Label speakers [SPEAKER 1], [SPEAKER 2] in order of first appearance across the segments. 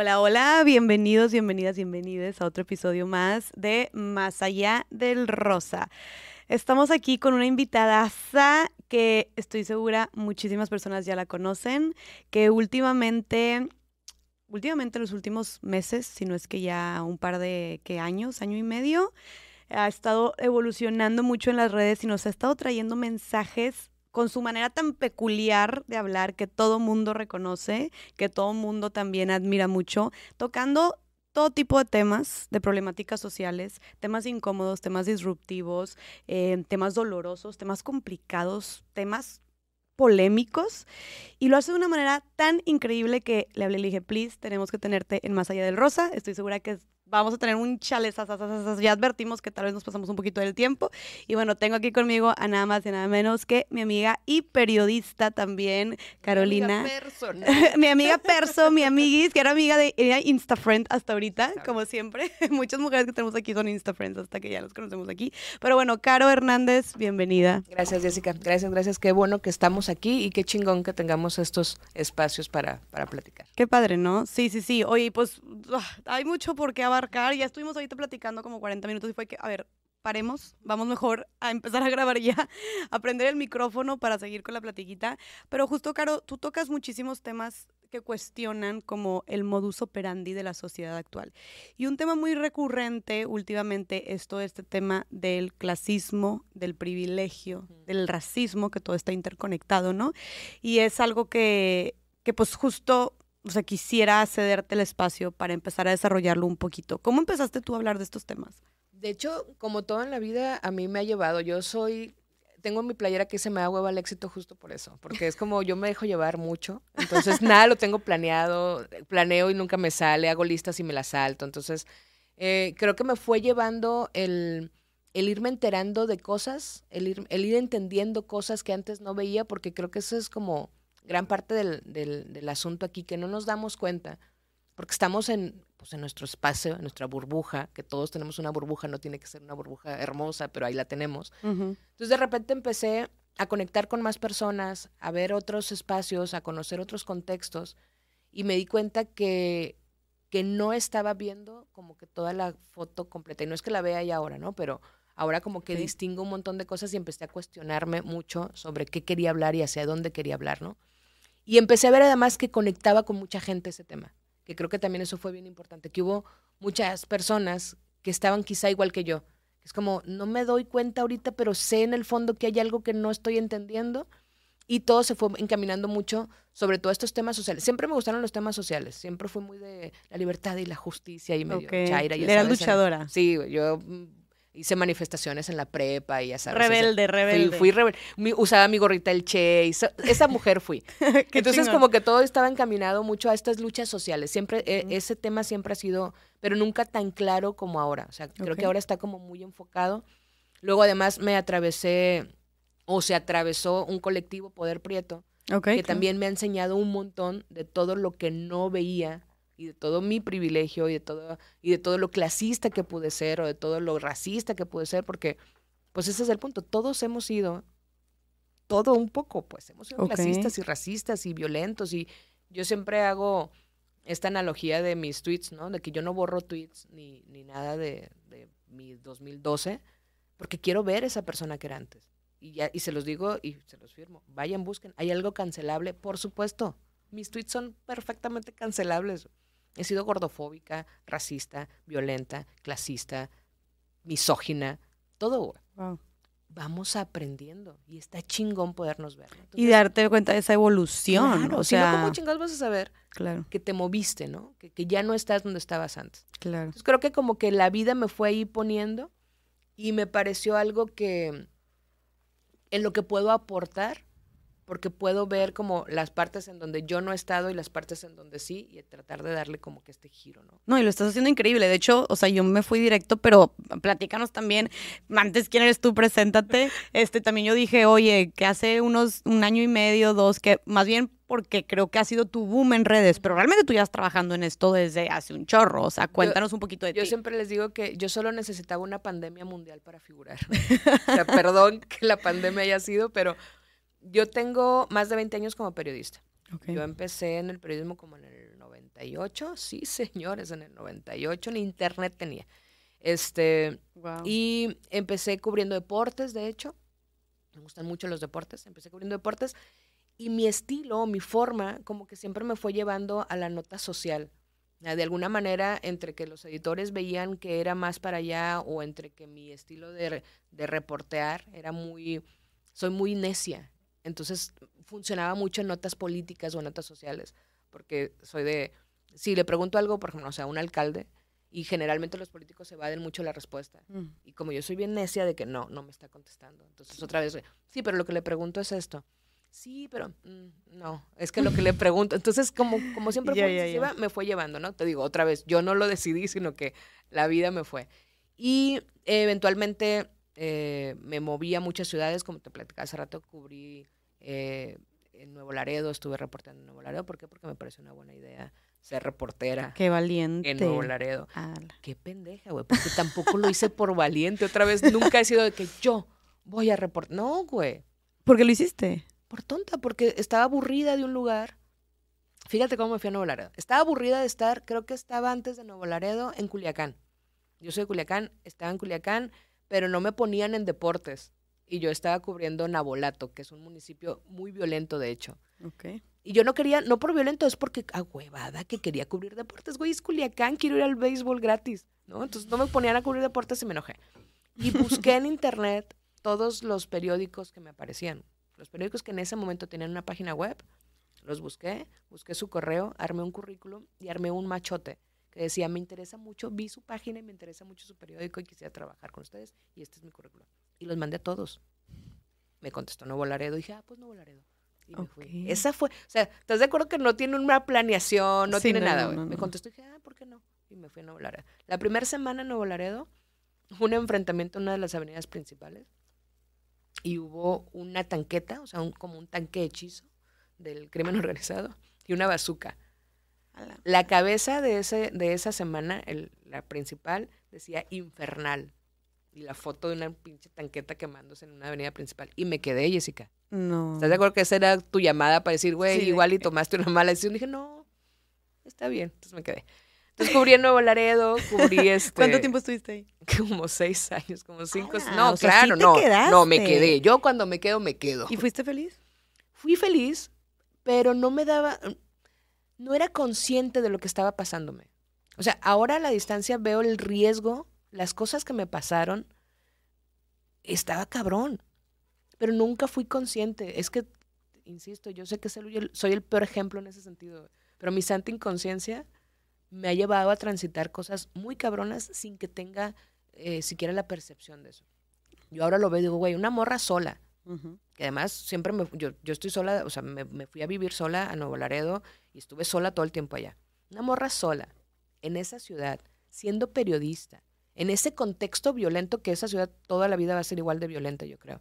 [SPEAKER 1] Hola, hola, bienvenidos, bienvenidas, bienvenidas a otro episodio más de Más allá del rosa. Estamos aquí con una invitada que estoy segura muchísimas personas ya la conocen, que últimamente, últimamente los últimos meses, si no es que ya un par de ¿qué años, año y medio, ha estado evolucionando mucho en las redes y nos ha estado trayendo mensajes con su manera tan peculiar de hablar que todo mundo reconoce, que todo mundo también admira mucho, tocando todo tipo de temas, de problemáticas sociales, temas incómodos, temas disruptivos, eh, temas dolorosos, temas complicados, temas polémicos y lo hace de una manera tan increíble que le hablé y le dije, please, tenemos que tenerte en Más Allá del Rosa. Estoy segura que vamos a tener un chale, ya advertimos que tal vez nos pasamos un poquito del tiempo. Y bueno, tengo aquí conmigo a nada más y nada menos que mi amiga y periodista también, Carolina. Mi amiga, mi amiga Perso, mi amiguis, que era amiga de era Instafriend hasta ahorita, como siempre. Muchas mujeres que tenemos aquí son Instafriends hasta que ya los conocemos aquí. Pero bueno, Caro Hernández, bienvenida.
[SPEAKER 2] Gracias, Jessica. Gracias, gracias. Qué bueno que estamos aquí y qué chingón que tengamos estos espacios para, para platicar.
[SPEAKER 1] Qué padre, ¿no? Sí, sí, sí. Oye, pues hay mucho por qué abarcar. Ya estuvimos ahorita platicando como 40 minutos y fue que, a ver, paremos, vamos mejor a empezar a grabar ya, a prender el micrófono para seguir con la platiquita. Pero justo, Caro, tú tocas muchísimos temas que cuestionan como el modus operandi de la sociedad actual. Y un tema muy recurrente últimamente es todo este tema del clasismo, del privilegio, del racismo, que todo está interconectado, ¿no? Y es algo que, que pues justo o sea, quisiera cederte el espacio para empezar a desarrollarlo un poquito. ¿Cómo empezaste tú a hablar de estos temas?
[SPEAKER 2] De hecho, como todo en la vida, a mí me ha llevado. Yo soy, tengo mi playera que se me da hueva al éxito justo por eso, porque es como yo me dejo llevar mucho. Entonces, nada lo tengo planeado, planeo y nunca me sale, hago listas y me las salto. Entonces, eh, creo que me fue llevando el, el irme enterando de cosas, el ir, el ir entendiendo cosas que antes no veía, porque creo que eso es como gran parte del, del, asunto aquí, que no nos damos cuenta, porque estamos en, pues, en nuestro espacio, en nuestra burbuja, que todos tenemos una burbuja, no tiene que ser una burbuja hermosa, pero ahí la tenemos. Entonces de repente empecé a conectar con más personas, a ver otros espacios, a conocer otros contextos, y me di cuenta que, que no estaba viendo como que toda la foto completa, y no es que la vea ya ahora, ¿no? Pero ahora como que distingo un montón de cosas y empecé a cuestionarme mucho sobre qué quería hablar y hacia dónde quería hablar, ¿no? Y empecé a ver además que conectaba con mucha gente ese tema, que creo que también eso fue bien importante, que hubo muchas personas que estaban quizá igual que yo. Es como, no me doy cuenta ahorita, pero sé en el fondo que hay algo que no estoy entendiendo. Y todo se fue encaminando mucho sobre todo estos temas sociales. Siempre me gustaron los temas sociales. Siempre fui muy de la libertad y la justicia y medio chaira. Y
[SPEAKER 1] Era luchadora.
[SPEAKER 2] Sí, yo mm, hice manifestaciones en la prepa y ya sabes.
[SPEAKER 1] Rebelde, rebelde.
[SPEAKER 2] Fui, rebelde. usaba mi gorrita el Che. esa mujer fui. Entonces, como que todo estaba encaminado mucho a estas luchas sociales. Siempre, e, ese tema siempre ha sido, pero nunca tan claro como ahora. O sea, creo que ahora está como muy enfocado. Luego, además, me atravesé, o se atravesó un colectivo Poder Prieto, que también me ha enseñado un montón de todo lo que no veía y de todo mi privilegio y de todo y de todo lo clasista que pude ser o de todo lo racista que pude ser porque pues ese es el punto todos hemos sido todo un poco pues hemos sido clasistas y racistas y violentos y yo siempre hago esta analogía de mis tweets no de que yo no borro tweets ni, ni nada de, de mi 2012 porque quiero ver esa persona que era antes. Y ya y se los digo y se los firmo vayan busquen hay algo cancelable por supuesto mis tweets son perfectamente cancelables He sido gordofóbica, racista, violenta, clasista, misógina, todo. Vamos aprendiendo y está chingón podernos ver.
[SPEAKER 1] y darte cuenta de esa evolución. o sea,
[SPEAKER 2] ¿cómo chingados vas a saber
[SPEAKER 1] claro.
[SPEAKER 2] que te moviste, ¿no? Que, que, ya no estás donde estabas antes.
[SPEAKER 1] Claro.
[SPEAKER 2] Entonces creo que como que la vida me fue ahí poniendo y me pareció algo que en lo que puedo aportar porque puedo ver como las partes en donde yo no he estado y las partes en donde sí y tratar de darle como que este giro, ¿no?
[SPEAKER 1] No, y lo estás haciendo increíble. De hecho, o sea, yo me fui directo, pero platícanos también, antes quién eres tú, preséntate. Este, también yo dije, oye, que hace unos, un año y medio, dos, que más bien porque creo que ha sido tu boom en redes, pero realmente tú ya estás trabajando en esto desde hace un chorro. O sea, cuéntanos un poquito de
[SPEAKER 2] yo
[SPEAKER 1] ti.
[SPEAKER 2] Yo siempre les digo que yo solo necesitaba una pandemia mundial para figurar. o sea, perdón que la pandemia haya sido, pero yo tengo más de 20 años como periodista. Yo empecé en el periodismo como en el 98, sí, señores, en el 98 ni internet tenía. Este,
[SPEAKER 1] Wow.
[SPEAKER 2] y empecé cubriendo deportes, de hecho. Me gustan mucho los deportes. Empecé cubriendo deportes. Y mi estilo, mi forma, como que siempre me fue llevando a la nota social. Ah, De alguna manera, entre que los editores veían que era más para allá o entre que mi estilo de, de reportear era muy, soy muy necia. Entonces funcionaba mucho en notas políticas o en notas sociales. Porque soy de, si le pregunto algo, por ejemplo, o sea, a un alcalde, y generalmente los políticos se evaden mucho la respuesta.
[SPEAKER 1] Mm.
[SPEAKER 2] Y como yo soy bien necia de que no, no me está contestando. Entonces otra vez, sí, pero lo que le pregunto es esto. Sí, pero mm, no, es que lo que le pregunto. Entonces, como, como siempre fue me fue llevando, ¿no? Te digo, otra vez, yo no lo decidí, sino que la vida me fue. Y eventualmente eh, me moví a muchas ciudades, como te platicaba hace rato, cubrí eh, en Nuevo Laredo, estuve reportando en Nuevo Laredo. ¿Por qué? Porque me pareció una buena idea ser reportera
[SPEAKER 1] Qué valiente.
[SPEAKER 2] en Nuevo Laredo.
[SPEAKER 1] Ala.
[SPEAKER 2] Qué pendeja, güey, porque tampoco lo hice por valiente. Otra vez, nunca he sido de que yo voy a reportar. No, güey,
[SPEAKER 1] ¿Por qué lo hiciste?
[SPEAKER 2] por tonta, porque estaba aburrida de un lugar. Fíjate cómo me fui a Nuevo Laredo. Estaba aburrida de estar, creo que estaba antes de Nuevo Laredo, en Culiacán. Yo soy de Culiacán, estaba en Culiacán, pero no me ponían en deportes. Y yo estaba cubriendo Nabolato, que es un municipio muy violento, de hecho. Y yo no quería, no por violento, es porque a huevada que quería cubrir deportes. Güey, es Culiacán, quiero ir al béisbol gratis, ¿no? Entonces no me ponían a cubrir deportes y me enojé. Y busqué en internet todos los periódicos que me aparecían. Los periódicos que en ese momento tenían una página web, los busqué, busqué su correo, armé un currículum y armé un machote que decía, me interesa mucho, vi su página y me interesa mucho su periódico y quisiera trabajar con ustedes y este es mi currículum. Y los mandé a todos. Me contestó Nuevo Laredo y dije, ah, pues Nuevo Laredo. Y me fui. Esa fue, o sea, ¿estás de acuerdo que no tiene una planeación, no
[SPEAKER 1] Sí,
[SPEAKER 2] tiene
[SPEAKER 1] no,
[SPEAKER 2] nada,
[SPEAKER 1] no, no,
[SPEAKER 2] me contestó y dije, ah, ¿por qué no? Y me fui a Nuevo Laredo. La primera semana en Nuevo Laredo, un enfrentamiento en una de las avenidas principales y hubo una tanqueta, o sea, un- como un tanque hechizo del crimen organizado y una bazuca. La cabeza de, ese, de esa semana, el- la principal, decía infernal. Y la foto de una pinche tanqueta quemándose en una avenida principal. Y me quedé, Jessica.
[SPEAKER 1] No.
[SPEAKER 2] ¿Estás de acuerdo que esa era tu llamada para decir, güey,
[SPEAKER 1] Sí,
[SPEAKER 2] igual y tomaste una mala decisión? dije, no, está bien. Entonces me quedé. Entonces cubrí en Nuevo Laredo, cubrí este...
[SPEAKER 1] ¿Cuánto tiempo estuviste ahí?
[SPEAKER 2] Como seis años, como cinco.
[SPEAKER 1] Ah,
[SPEAKER 2] no,
[SPEAKER 1] o sea, sí
[SPEAKER 2] claro, no. No, me quedé. Yo cuando me quedo, me quedo.
[SPEAKER 1] ¿Y fuiste feliz?
[SPEAKER 2] Fui feliz, pero no me daba, no era consciente de lo que estaba pasándome. O sea, ahora a la distancia veo el riesgo, las cosas que me pasaron, estaba cabrón, pero nunca fui consciente. Es que, insisto, yo sé que soy el, peor ejemplo en ese sentido, pero mi santa inconsciencia me ha llevado a transitar cosas muy cabronas sin que tenga eh, siquiera la percepción de eso. Yo ahora lo veo y digo, güey, una morra sola,
[SPEAKER 1] Ujú.
[SPEAKER 2] Que además siempre me, yo, yo estoy sola, o sea, me, me fui a vivir sola a Nuevo Laredo y estuve sola todo el tiempo allá. Una morra sola, en esa ciudad, siendo periodista, en ese contexto violento que esa ciudad toda la vida va a ser igual de violenta, yo creo.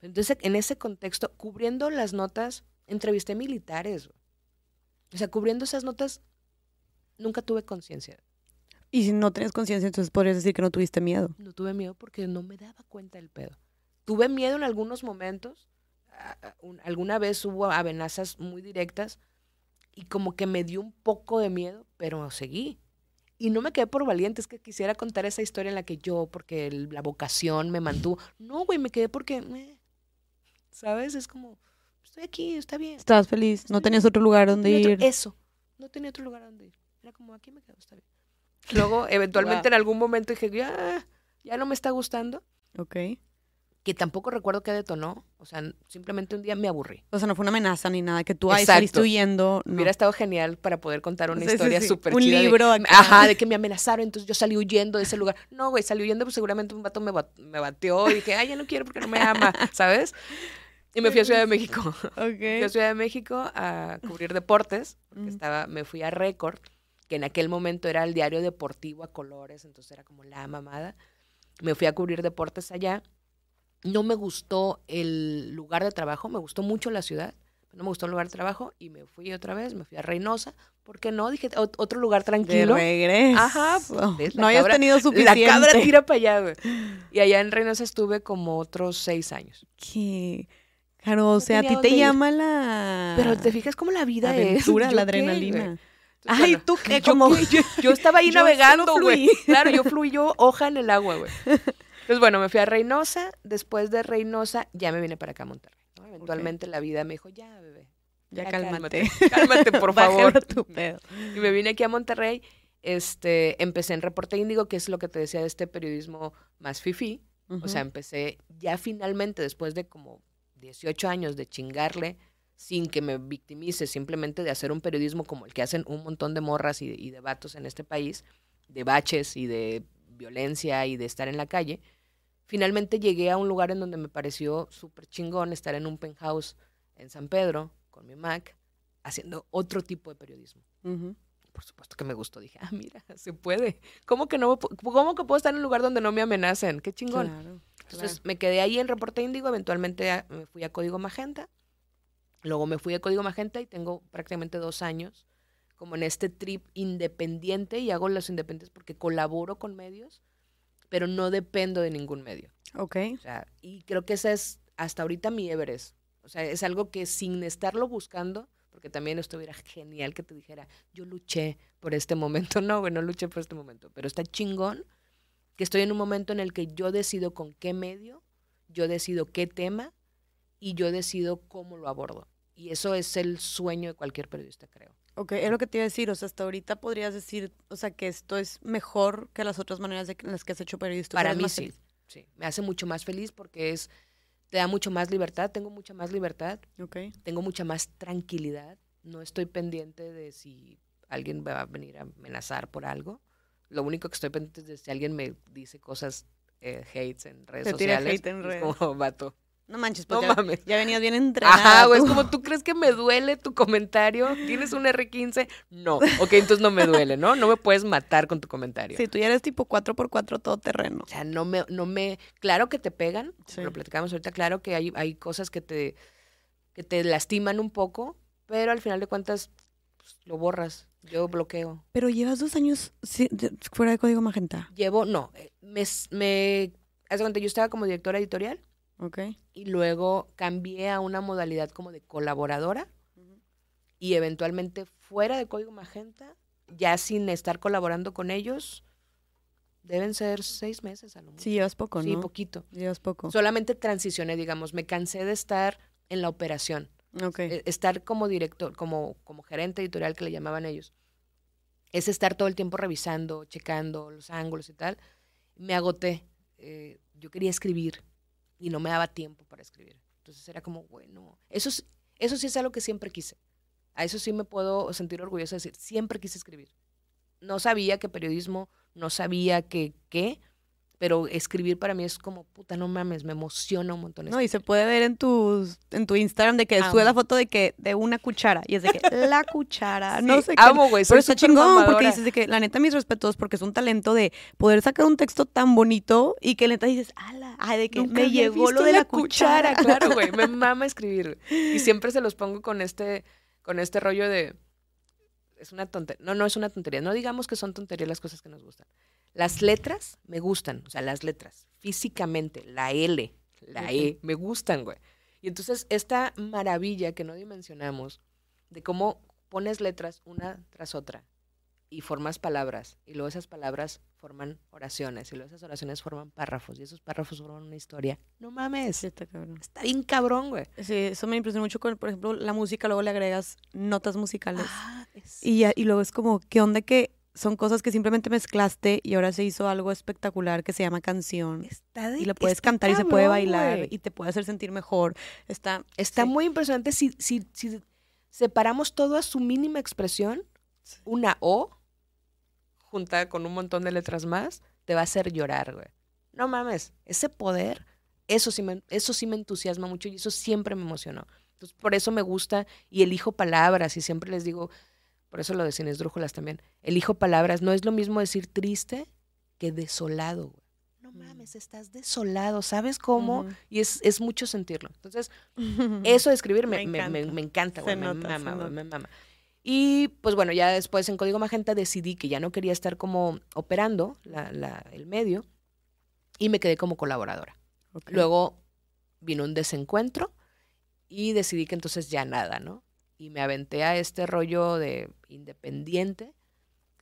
[SPEAKER 2] Entonces, en ese contexto, cubriendo las notas, entrevisté militares. O sea, cubriendo esas notas, nunca tuve conciencia.
[SPEAKER 1] Y si no tienes conciencia, entonces podrías decir que no tuviste miedo.
[SPEAKER 2] No tuve miedo porque no me daba cuenta del pedo. Tuve miedo en algunos momentos. alguna vez hubo amenazas muy directas y como que me dio un poco de miedo, pero seguí. Y no me quedé por valiente, es que quisiera contar esa historia en la que yo, porque el- la vocación me mantuvo. No, güey, me quedé porque, eh, ¿sabes? Es como, estoy aquí, está bien.
[SPEAKER 1] Estabas feliz, no tenías otro lugar donde ir.
[SPEAKER 2] otro- eso, no tenía otro lugar donde ir. Era como, aquí me quedo, está bien. Luego, eventualmente,
[SPEAKER 1] Wow.
[SPEAKER 2] en algún momento dije, ya, ya no me está gustando
[SPEAKER 1] Ok.
[SPEAKER 2] Que tampoco recuerdo qué detonó. O sea, simplemente un día me aburrí.
[SPEAKER 1] O sea, no fue una amenaza ni nada, que tú ahí saliste huyendo. No.
[SPEAKER 2] Hubiera estado genial para poder contar una
[SPEAKER 1] Sí, sí,
[SPEAKER 2] historia
[SPEAKER 1] sí.
[SPEAKER 2] súper
[SPEAKER 1] Un
[SPEAKER 2] chida de-
[SPEAKER 1] libro
[SPEAKER 2] ajá, de que me amenazaron, entonces yo salí huyendo de ese lugar. No, güey, salí huyendo, pues seguramente un vato me, me bateó y dije, ay, ya no quiero porque no me ama, ¿sabes? Y me fui a Ciudad de México. Fui a. Ciudad de México a cubrir deportes, porque estaba, me fui a Record, que en aquel momento era el diario deportivo a colores, entonces era como la mamada. Me fui a cubrir deportes allá. No me gustó el lugar de trabajo, me gustó mucho la ciudad, pero no me gustó el lugar de trabajo y me fui otra vez, me fui a Reynosa. ¿Por qué no? Dije, "Ot- otro lugar
[SPEAKER 1] De
[SPEAKER 2] tranquilo.
[SPEAKER 1] regreso.
[SPEAKER 2] Ajá, pues, la
[SPEAKER 1] no habías
[SPEAKER 2] cabra-
[SPEAKER 1] tenido
[SPEAKER 2] La
[SPEAKER 1] suficiente.
[SPEAKER 2] cabra tira para allá, güey. Y allá en Reynosa estuve como otros seis años.
[SPEAKER 1] ¿Qué? Claro, o
[SPEAKER 2] No
[SPEAKER 1] sea, a ti te
[SPEAKER 2] ir.
[SPEAKER 1] llama la
[SPEAKER 2] Pero te fijas cómo la vida
[SPEAKER 1] la aventura,
[SPEAKER 2] ¿Yo
[SPEAKER 1] la
[SPEAKER 2] qué,
[SPEAKER 1] adrenalina. Ay, tú qué,
[SPEAKER 2] yo,
[SPEAKER 1] como...
[SPEAKER 2] yo, yo estaba ahí navegando, güey. Claro, yo fluí, yo hoja en el agua, güey. Entonces, bueno, me fui a Reynosa. Después de Reynosa, ya me vine para acá a Monterrey. ¿no? Eventualmente la vida me dijo, ya, bebé.
[SPEAKER 1] Ya
[SPEAKER 2] ya
[SPEAKER 1] cálmate.
[SPEAKER 2] Cálmate, por favor.
[SPEAKER 1] tu pedo.
[SPEAKER 2] Y me vine aquí a Monterrey. Este, empecé en Reporte Índigo, que es lo que te decía de este periodismo más fifí. O sea, empecé ya finalmente, después de como 18 años de chingarle, sin que me victimice, simplemente de hacer un periodismo como el que hacen un montón de morras y, y de vatos en este país, de baches y de violencia y de estar en la calle. Finalmente llegué a un lugar en donde me pareció súper chingón estar en un penthouse en San Pedro con mi Mac, haciendo otro tipo de periodismo por supuesto que me gustó. Dije, ah, mira, se puede. ¿Cómo que no cómo que puedo estar en un lugar donde no me amenacen? Qué chingón.
[SPEAKER 1] Claro,
[SPEAKER 2] Entonces me quedé ahí en Reporte Índigo, eventualmente a- me fui a Código Magenta. Luego me fui a Código Magenta y tengo prácticamente dos años como en este trip independiente y hago los independientes porque colaboro con medios, pero no dependo de ningún medio.
[SPEAKER 1] Ok.
[SPEAKER 2] O sea, y creo que ese es hasta ahorita mi Everest. O sea, es algo que sin estarlo buscando, porque también estuviera genial que te dijera, yo luché por este momento. No, güey, no luché por este momento. Pero está chingón que estoy en un momento en el que yo decido con qué medio, yo decido qué tema y yo decido cómo lo abordo. Y eso es el sueño de cualquier periodista, creo.
[SPEAKER 1] Ok, es lo que te iba a decir. O sea, hasta ahorita podrías decir, o sea, que esto es mejor que las otras maneras de que- en las que has hecho periodismo.
[SPEAKER 2] Para mí sí, sí. Me hace mucho más feliz porque es, te da mucho más libertad, tengo mucha más libertad
[SPEAKER 1] Ok.
[SPEAKER 2] tengo mucha más tranquilidad. No estoy pendiente de si alguien va a venir a amenazar por algo. Lo único que estoy pendiente es de si alguien me dice cosas eh, hates en redes
[SPEAKER 1] Te tira
[SPEAKER 2] sociales.
[SPEAKER 1] hate en
[SPEAKER 2] es
[SPEAKER 1] redes.
[SPEAKER 2] como vato.
[SPEAKER 1] No manches, pues
[SPEAKER 2] No
[SPEAKER 1] ya,
[SPEAKER 2] mames.
[SPEAKER 1] ya venías bien entrenada.
[SPEAKER 2] Ajá, güey, es como tú crees que me duele tu comentario. ¿Tienes un R15? No. Ok, entonces no me duele, ¿no? No me puedes matar con tu comentario.
[SPEAKER 1] Sí, tú ya eres tipo 4x4 todoterreno.
[SPEAKER 2] O sea, no me, no me, claro que te pegan,
[SPEAKER 1] Sí.
[SPEAKER 2] lo platicamos ahorita, claro que hay, hay cosas que te, que te lastiman un poco, pero al final de cuentas pues, lo borras. Yo bloqueo.
[SPEAKER 1] Pero llevas dos años fuera de Código Magenta.
[SPEAKER 2] Llevo, no, eh, me, me, haz de cuenta, yo estaba como directora editorial
[SPEAKER 1] Ok.
[SPEAKER 2] y luego cambié a una modalidad como de colaboradora y eventualmente fuera de Código Magenta, ya sin estar colaborando con ellos, deben ser seis meses a lo mucho.
[SPEAKER 1] Sí, llevas poco,
[SPEAKER 2] Sí,
[SPEAKER 1] ¿no?
[SPEAKER 2] poquito.
[SPEAKER 1] Llevas poco.
[SPEAKER 2] Solamente transicioné, digamos, me cansé de estar en la operación, eh, estar como director, como, como gerente editorial que le llamaban ellos. Es estar todo el tiempo revisando, checando los ángulos y tal. Me agoté. eh, yo quería escribir y no me daba tiempo para escribir. Entonces era como, bueno, eso, es- eso sí es algo que siempre quise. A eso sí me puedo sentir orgullosa de decir, siempre quise escribir. No sabía que periodismo, no sabía que qué, pero escribir para mí es como, puta, no mames, me emociona un montón.
[SPEAKER 1] No, y se puede ver en tus, en tu Instagram de que
[SPEAKER 2] Amo.
[SPEAKER 1] sube la foto de que de una cuchara y es de que la cuchara, no sé qué.
[SPEAKER 2] amo, güey,
[SPEAKER 1] Pero está chingón porque
[SPEAKER 2] mamadora.
[SPEAKER 1] dices de que la neta mis respetos porque es un talento de poder sacar un texto tan bonito y que neta dices, ala, ay, de que
[SPEAKER 2] Nunca
[SPEAKER 1] me llegó lo de la cuchara.
[SPEAKER 2] Claro, güey. Me mama escribir. Y siempre se los pongo con este, con este rollo de. Es una tontería. No, no es una tontería. No digamos que son tonterías las cosas que nos gustan. Las letras me gustan. O sea, las letras. Físicamente. La L, la E, me gustan, güey. Y entonces, esta maravilla que no dimensionamos de cómo pones letras una tras otra y formas palabras y luego esas palabras forman oraciones y luego esas oraciones forman párrafos y esos párrafos forman una historia. No mames,
[SPEAKER 1] Sí, está cabrón.
[SPEAKER 2] está bien cabrón, güey.
[SPEAKER 1] Sí, eso me impresiona mucho con, por ejemplo, la música, luego le agregas notas musicales.
[SPEAKER 2] Ah, es-
[SPEAKER 1] Y, ya, y luego es como, ¿qué onda que son cosas que simplemente mezclaste y ahora se hizo algo espectacular que se llama canción?
[SPEAKER 2] está de-
[SPEAKER 1] Y la puedes
[SPEAKER 2] está
[SPEAKER 1] cantar y se puede bailar y te puede hacer sentir mejor. Está,
[SPEAKER 2] Está
[SPEAKER 1] sí.
[SPEAKER 2] muy impresionante si, si, si separamos todo a su mínima expresión, una O juntada con un montón de letras más, te va a hacer llorar, güey. No mames, ese poder, eso sí, me, eso sí me entusiasma mucho y eso siempre me emocionó. Entonces, por eso me gusta y elijo palabras y siempre les digo, por eso lo de sin esdrújulas también, elijo palabras. No es lo mismo decir triste que desolado, güey. No
[SPEAKER 1] Mm.
[SPEAKER 2] mames, estás desolado, ¿sabes cómo? Y es, es mucho sentirlo. Entonces, eso de escribir me,
[SPEAKER 1] Me encanta.
[SPEAKER 2] me encanta, güey. Me
[SPEAKER 1] nota, se
[SPEAKER 2] mama, güey, me mama. Y pues bueno, ya después en Código Magenta decidí que ya no quería estar como operando la- la- el medio y me quedé como colaboradora. Luego vino un desencuentro y decidí que entonces ya nada, ¿no? Y me aventé a este rollo de independiente.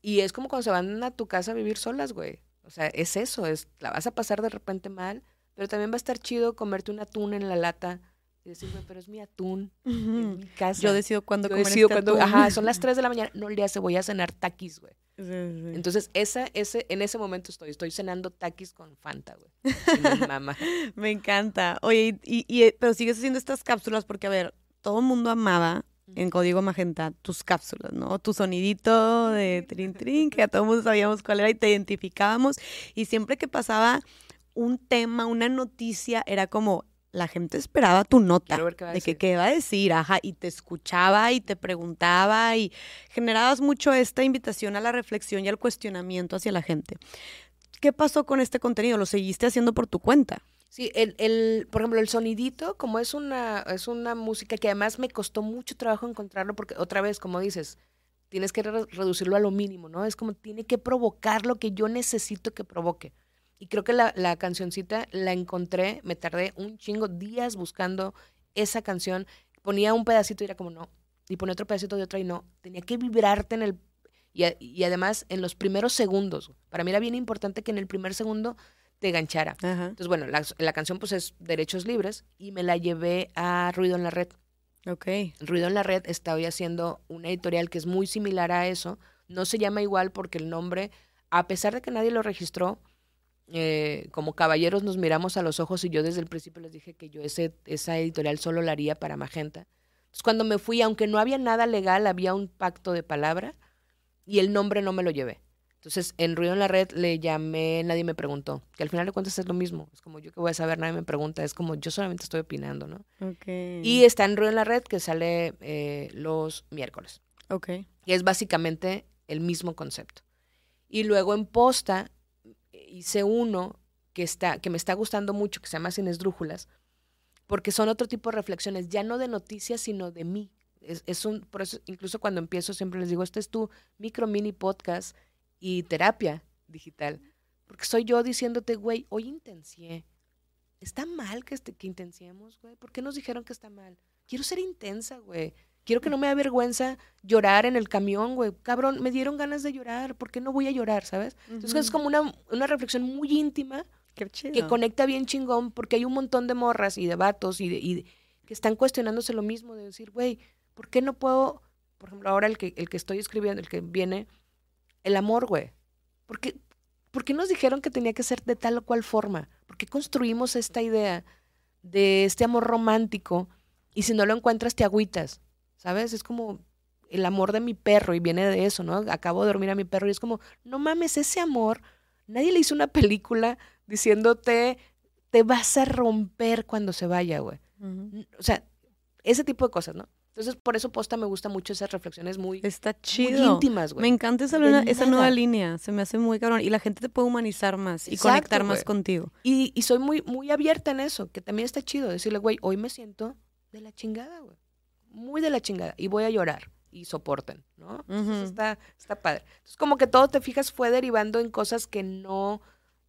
[SPEAKER 2] Y es como cuando se van a tu casa a vivir solas, güey. O sea, es eso, es la vas a pasar de repente mal, pero también va a estar chido comerte un atún en la lata y decir, güey, pero es mi atún, es mi casa.
[SPEAKER 1] Yo decido cuándo
[SPEAKER 2] Yo
[SPEAKER 1] comer
[SPEAKER 2] decido
[SPEAKER 1] este
[SPEAKER 2] cuándo-
[SPEAKER 1] atún.
[SPEAKER 2] ajá, son las 3 de la mañana, no le hace, voy a cenar taquis, güey.
[SPEAKER 1] Sí, sí.
[SPEAKER 2] Entonces, esa, ese, en ese momento estoy, estoy cenando taquis con Fanta, güey. Mi mamá.
[SPEAKER 1] Me encanta. Oye, y, y- y- pero sigues haciendo estas cápsulas porque, a ver, todo el mundo amaba en Código Magenta tus cápsulas, ¿no? Tu sonidito de trin trin, que a todo mundo sabíamos cuál era y te identificábamos. Y siempre que pasaba un tema, una noticia, era como la gente esperaba tu nota. De que qué va a decir, ajá, y te escuchaba y te preguntaba y generabas mucho esta invitación a la reflexión y al cuestionamiento hacia la gente. ¿Qué pasó con este contenido? ¿Lo seguiste haciendo por tu cuenta?
[SPEAKER 2] Sí, el, el, por ejemplo, el sonidito, como es una, es una música que además me costó mucho trabajo encontrarlo, porque otra vez, como dices, tienes que re- reducirlo a lo mínimo, ¿no? Es como tiene que provocar lo que yo necesito que provoque. Y creo que la, la cancioncita la encontré, me tardé un chingo días buscando esa canción. Ponía un pedacito y era como no, y ponía otro pedacito de otra y no. Tenía que vibrarte en el. Y, y además en los primeros segundos. Para mí era bien importante que en el primer segundo te ganchara.
[SPEAKER 1] Ajá.
[SPEAKER 2] Entonces, bueno, la, la canción pues es Derechos Libres y me la llevé a Ruido en la Red.
[SPEAKER 1] Ok.
[SPEAKER 2] Ruido en la Red está hoy haciendo una editorial que es muy similar a eso. No se llama igual porque el nombre, a pesar de que nadie lo registró, eh, como caballeros nos miramos a los ojos y yo desde el principio les dije que yo ese, esa editorial solo la haría para Magenta. Entonces cuando me fui, aunque no había nada legal, había un pacto de palabra y el nombre no me lo llevé. Entonces en Ruido en la Red le llamé, nadie me preguntó, que al final de cuentas es lo mismo. Es como yo que voy a saber, nadie me pregunta, es como yo solamente estoy opinando, ¿no?
[SPEAKER 1] Ok.
[SPEAKER 2] Y está en Ruido en la Red que sale eh, los miércoles.
[SPEAKER 1] Ok.
[SPEAKER 2] Y es básicamente el mismo concepto. Y luego en posta eh, hice uno que, está, que me está gustando mucho, que se llama Sin Esdrújulas, porque son otro tipo de reflexiones, ya no de noticias, sino de mí. Es, es un, por eso, incluso cuando empiezo siempre les digo, este es tu micro mini podcast y terapia digital. Porque soy yo diciéndote, güey, hoy intencié. Está mal que, este, que intenciemos, güey. ¿Por qué nos dijeron que está mal? Quiero ser intensa, güey. Quiero que no me da vergüenza llorar en el camión, güey. Cabrón, me dieron ganas de llorar. ¿Por qué no voy a llorar, sabes? Entonces es como una, una reflexión muy íntima
[SPEAKER 1] Qué chido.
[SPEAKER 2] que conecta bien chingón porque hay un montón de morras y de vatos y, de, y de- que están cuestionándose lo mismo, de decir, güey, ¿por qué no puedo, por ejemplo, ahora el que, el que estoy escribiendo, el que viene, el amor, güey? ¿Por qué, ¿Por qué nos dijeron que tenía que ser de tal o cual forma? ¿Por qué construimos esta idea de este amor romántico y si no lo encuentras te agüitas? ¿Sabes? Es como el amor de mi perro y viene de eso, ¿no? Acabo de dormir a mi perro y es como, no mames, ese amor, nadie le hizo una película diciéndote, te vas a romper cuando se vaya, güey. O sea, ese tipo de cosas, ¿no? Entonces, por eso posta me gusta mucho esas reflexiones muy,
[SPEAKER 1] Está
[SPEAKER 2] muy
[SPEAKER 1] chido.
[SPEAKER 2] íntimas, güey.
[SPEAKER 1] Me encanta esa, nueva- esa nueva
[SPEAKER 2] nada.
[SPEAKER 1] línea. Se me hace muy cabrón. Y la gente te puede humanizar más y
[SPEAKER 2] Exacto,
[SPEAKER 1] conectar más contigo.
[SPEAKER 2] Y, y soy muy, muy abierta en eso, que también está chido. Decirle, güey, hoy me siento de la chingada, güey. Muy de la chingada. Y voy a llorar. Y soporten, ¿no? Entonces está, está padre. Entonces, como que todo te fijas fue derivando en cosas que no,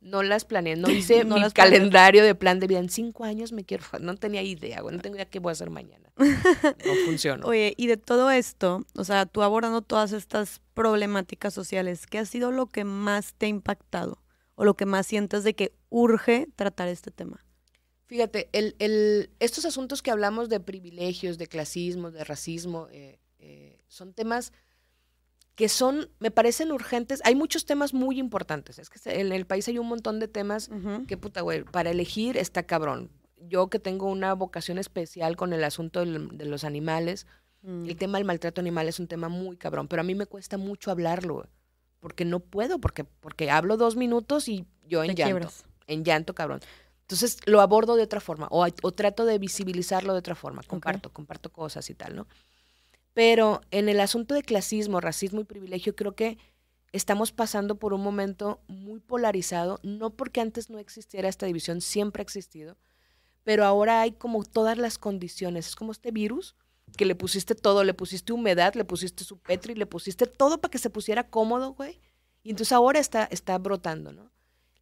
[SPEAKER 2] no las planeé. No hice
[SPEAKER 1] No
[SPEAKER 2] mi calendario de plan de vida. En cinco años me quiero. No tenía idea, güey. No tengo idea qué voy a hacer mañana. No funcionó.
[SPEAKER 1] Oye, y de todo esto, o sea, tú abordando todas estas problemáticas sociales, ¿qué ha sido lo que más te ha impactado? O lo que más sientes de que urge tratar este tema.
[SPEAKER 2] Fíjate, el, el, estos asuntos que hablamos de privilegios, de clasismo, de racismo, eh, eh, son temas que son, me parecen urgentes. Hay muchos temas muy importantes. Es que en el país hay un montón de temas que, puta, güey, para elegir está cabrón. Yo que tengo una vocación especial con el asunto del- de los animales,
[SPEAKER 1] Mm.
[SPEAKER 2] el tema del maltrato animal es un tema muy cabrón, pero a mí me cuesta mucho hablarlo, porque no puedo, porque, porque hablo dos minutos y yo en
[SPEAKER 1] Te
[SPEAKER 2] llanto
[SPEAKER 1] quiebras.
[SPEAKER 2] en llanto, cabrón. Entonces lo abordo de otra forma o, o trato de visibilizarlo de otra forma. Comparto, comparto cosas y tal, ¿no? Pero en el asunto de clasismo, racismo y privilegio, creo que estamos pasando por un momento muy polarizado, no porque antes no existiera esta división, siempre ha existido, pero ahora hay como todas las condiciones. Es como este virus que le pusiste todo, le pusiste humedad, le pusiste su petri, le pusiste todo para que se pusiera cómodo, güey. Y entonces ahora está, está brotando, ¿no?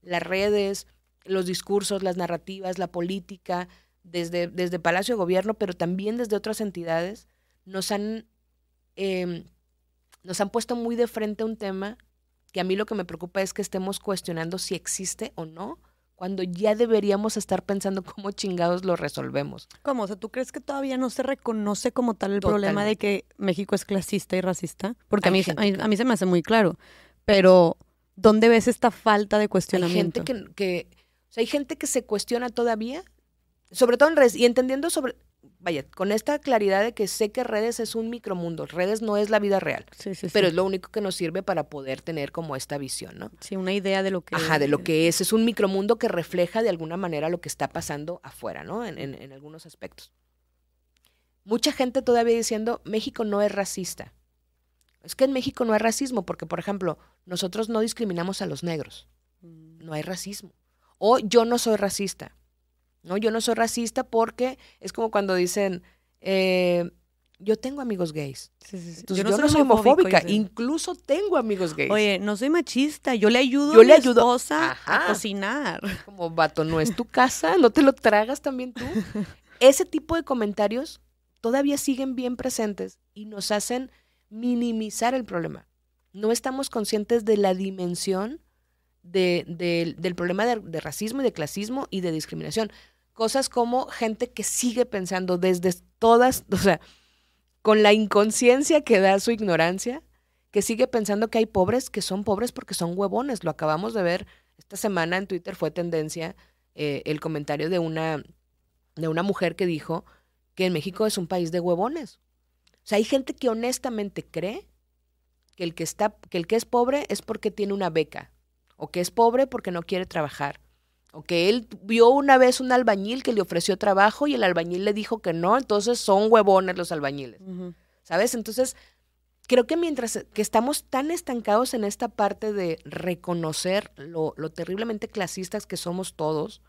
[SPEAKER 2] Las redes, los discursos, las narrativas, la política, desde, desde Palacio de Gobierno, pero también desde otras entidades, nos han, em, nos han puesto muy de frente un tema que a mí lo que me preocupa es que estemos cuestionando si existe o no, cuando ya deberíamos estar pensando cómo chingados lo resolvemos.
[SPEAKER 1] ¿Cómo? O sea, ¿tú crees que todavía no se reconoce como tal el problema de que México es clasista y racista? Porque a mí, a mí, a mí se me hace muy claro, pero ¿dónde ves esta falta de cuestionamiento?
[SPEAKER 2] Hay gente que, que o sea, hay gente que se cuestiona todavía, sobre todo en redes, y entendiendo sobre, vaya, con esta claridad de que sé que redes es un micromundo, redes no es la vida real,
[SPEAKER 1] sí, sí,
[SPEAKER 2] pero es lo único que nos sirve para poder tener como esta visión, ¿no?
[SPEAKER 1] Sí, una idea de lo que
[SPEAKER 2] Ajá, de lo que es, es un micromundo que refleja de alguna manera lo que está pasando afuera, ¿no? En, en, en algunos aspectos. Mucha gente todavía diciendo, México no es racista. Es que en México no hay racismo, porque, por ejemplo, nosotros no discriminamos a los negros.
[SPEAKER 1] Mm.
[SPEAKER 2] No hay racismo. O yo no soy racista. No, yo no soy racista porque es como cuando dicen, eh, yo tengo amigos gays.
[SPEAKER 1] Sí, sí, sí.
[SPEAKER 2] Entonces, yo, no soy homofóbica, incluso tengo amigos gays.
[SPEAKER 1] Oye, no soy machista, yo le ayudo
[SPEAKER 2] Yo
[SPEAKER 1] a
[SPEAKER 2] le
[SPEAKER 1] mi
[SPEAKER 2] ayudo-
[SPEAKER 1] esposa a cocinar.
[SPEAKER 2] Como vato, no es tu casa, no te lo tragas también tú. Ese tipo de comentarios todavía siguen bien presentes y nos hacen minimizar el problema. No estamos conscientes de la dimensión de- de- del problema de, de racismo y de clasismo y de discriminación. Cosas como gente que sigue pensando desde todas, o sea, con la inconsciencia que da su ignorancia, que sigue pensando que hay pobres que son pobres porque son huevones. Lo acabamos de ver esta semana en Twitter, fue tendencia eh, el comentario de una, de una mujer que dijo que en México es un país de huevones. O sea, hay gente que honestamente cree que el que, está, que el que es pobre es porque tiene una beca, o que es pobre porque no quiere trabajar, o que él vio una vez un albañil que le ofreció trabajo y el albañil le dijo que no, entonces son huevones los albañiles. ¿Sabes? Entonces, creo que mientras que estamos tan estancados en esta parte de reconocer lo, lo terriblemente clasistas que somos todos,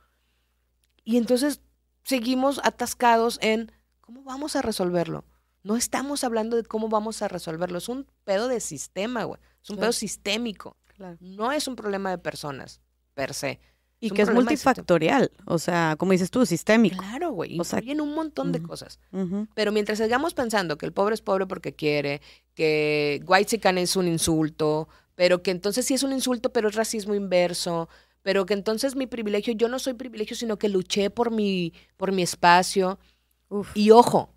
[SPEAKER 2] y entonces seguimos atascados en cómo vamos a resolverlo. No estamos hablando de cómo vamos a resolverlo. Es un pedo de sistema, güey. Es un
[SPEAKER 1] Claro.
[SPEAKER 2] pedo sistémico.
[SPEAKER 1] Claro.
[SPEAKER 2] No es un problema de personas, per se.
[SPEAKER 1] Y
[SPEAKER 2] Es
[SPEAKER 1] que es
[SPEAKER 2] de
[SPEAKER 1] multifactorial, o sea, como dices tú, sistémico.
[SPEAKER 2] Claro, güey.
[SPEAKER 1] O sea,
[SPEAKER 2] Influyen un montón de
[SPEAKER 1] ujú.
[SPEAKER 2] cosas.
[SPEAKER 1] Ujú.
[SPEAKER 2] Pero mientras sigamos pensando que el pobre es pobre porque quiere, que whitezican es un insulto, pero que entonces sí es un insulto, pero es racismo inverso, pero que entonces mi privilegio, yo no soy privilegio, sino que luché por mi, por mi espacio.
[SPEAKER 1] Uf.
[SPEAKER 2] Y ojo,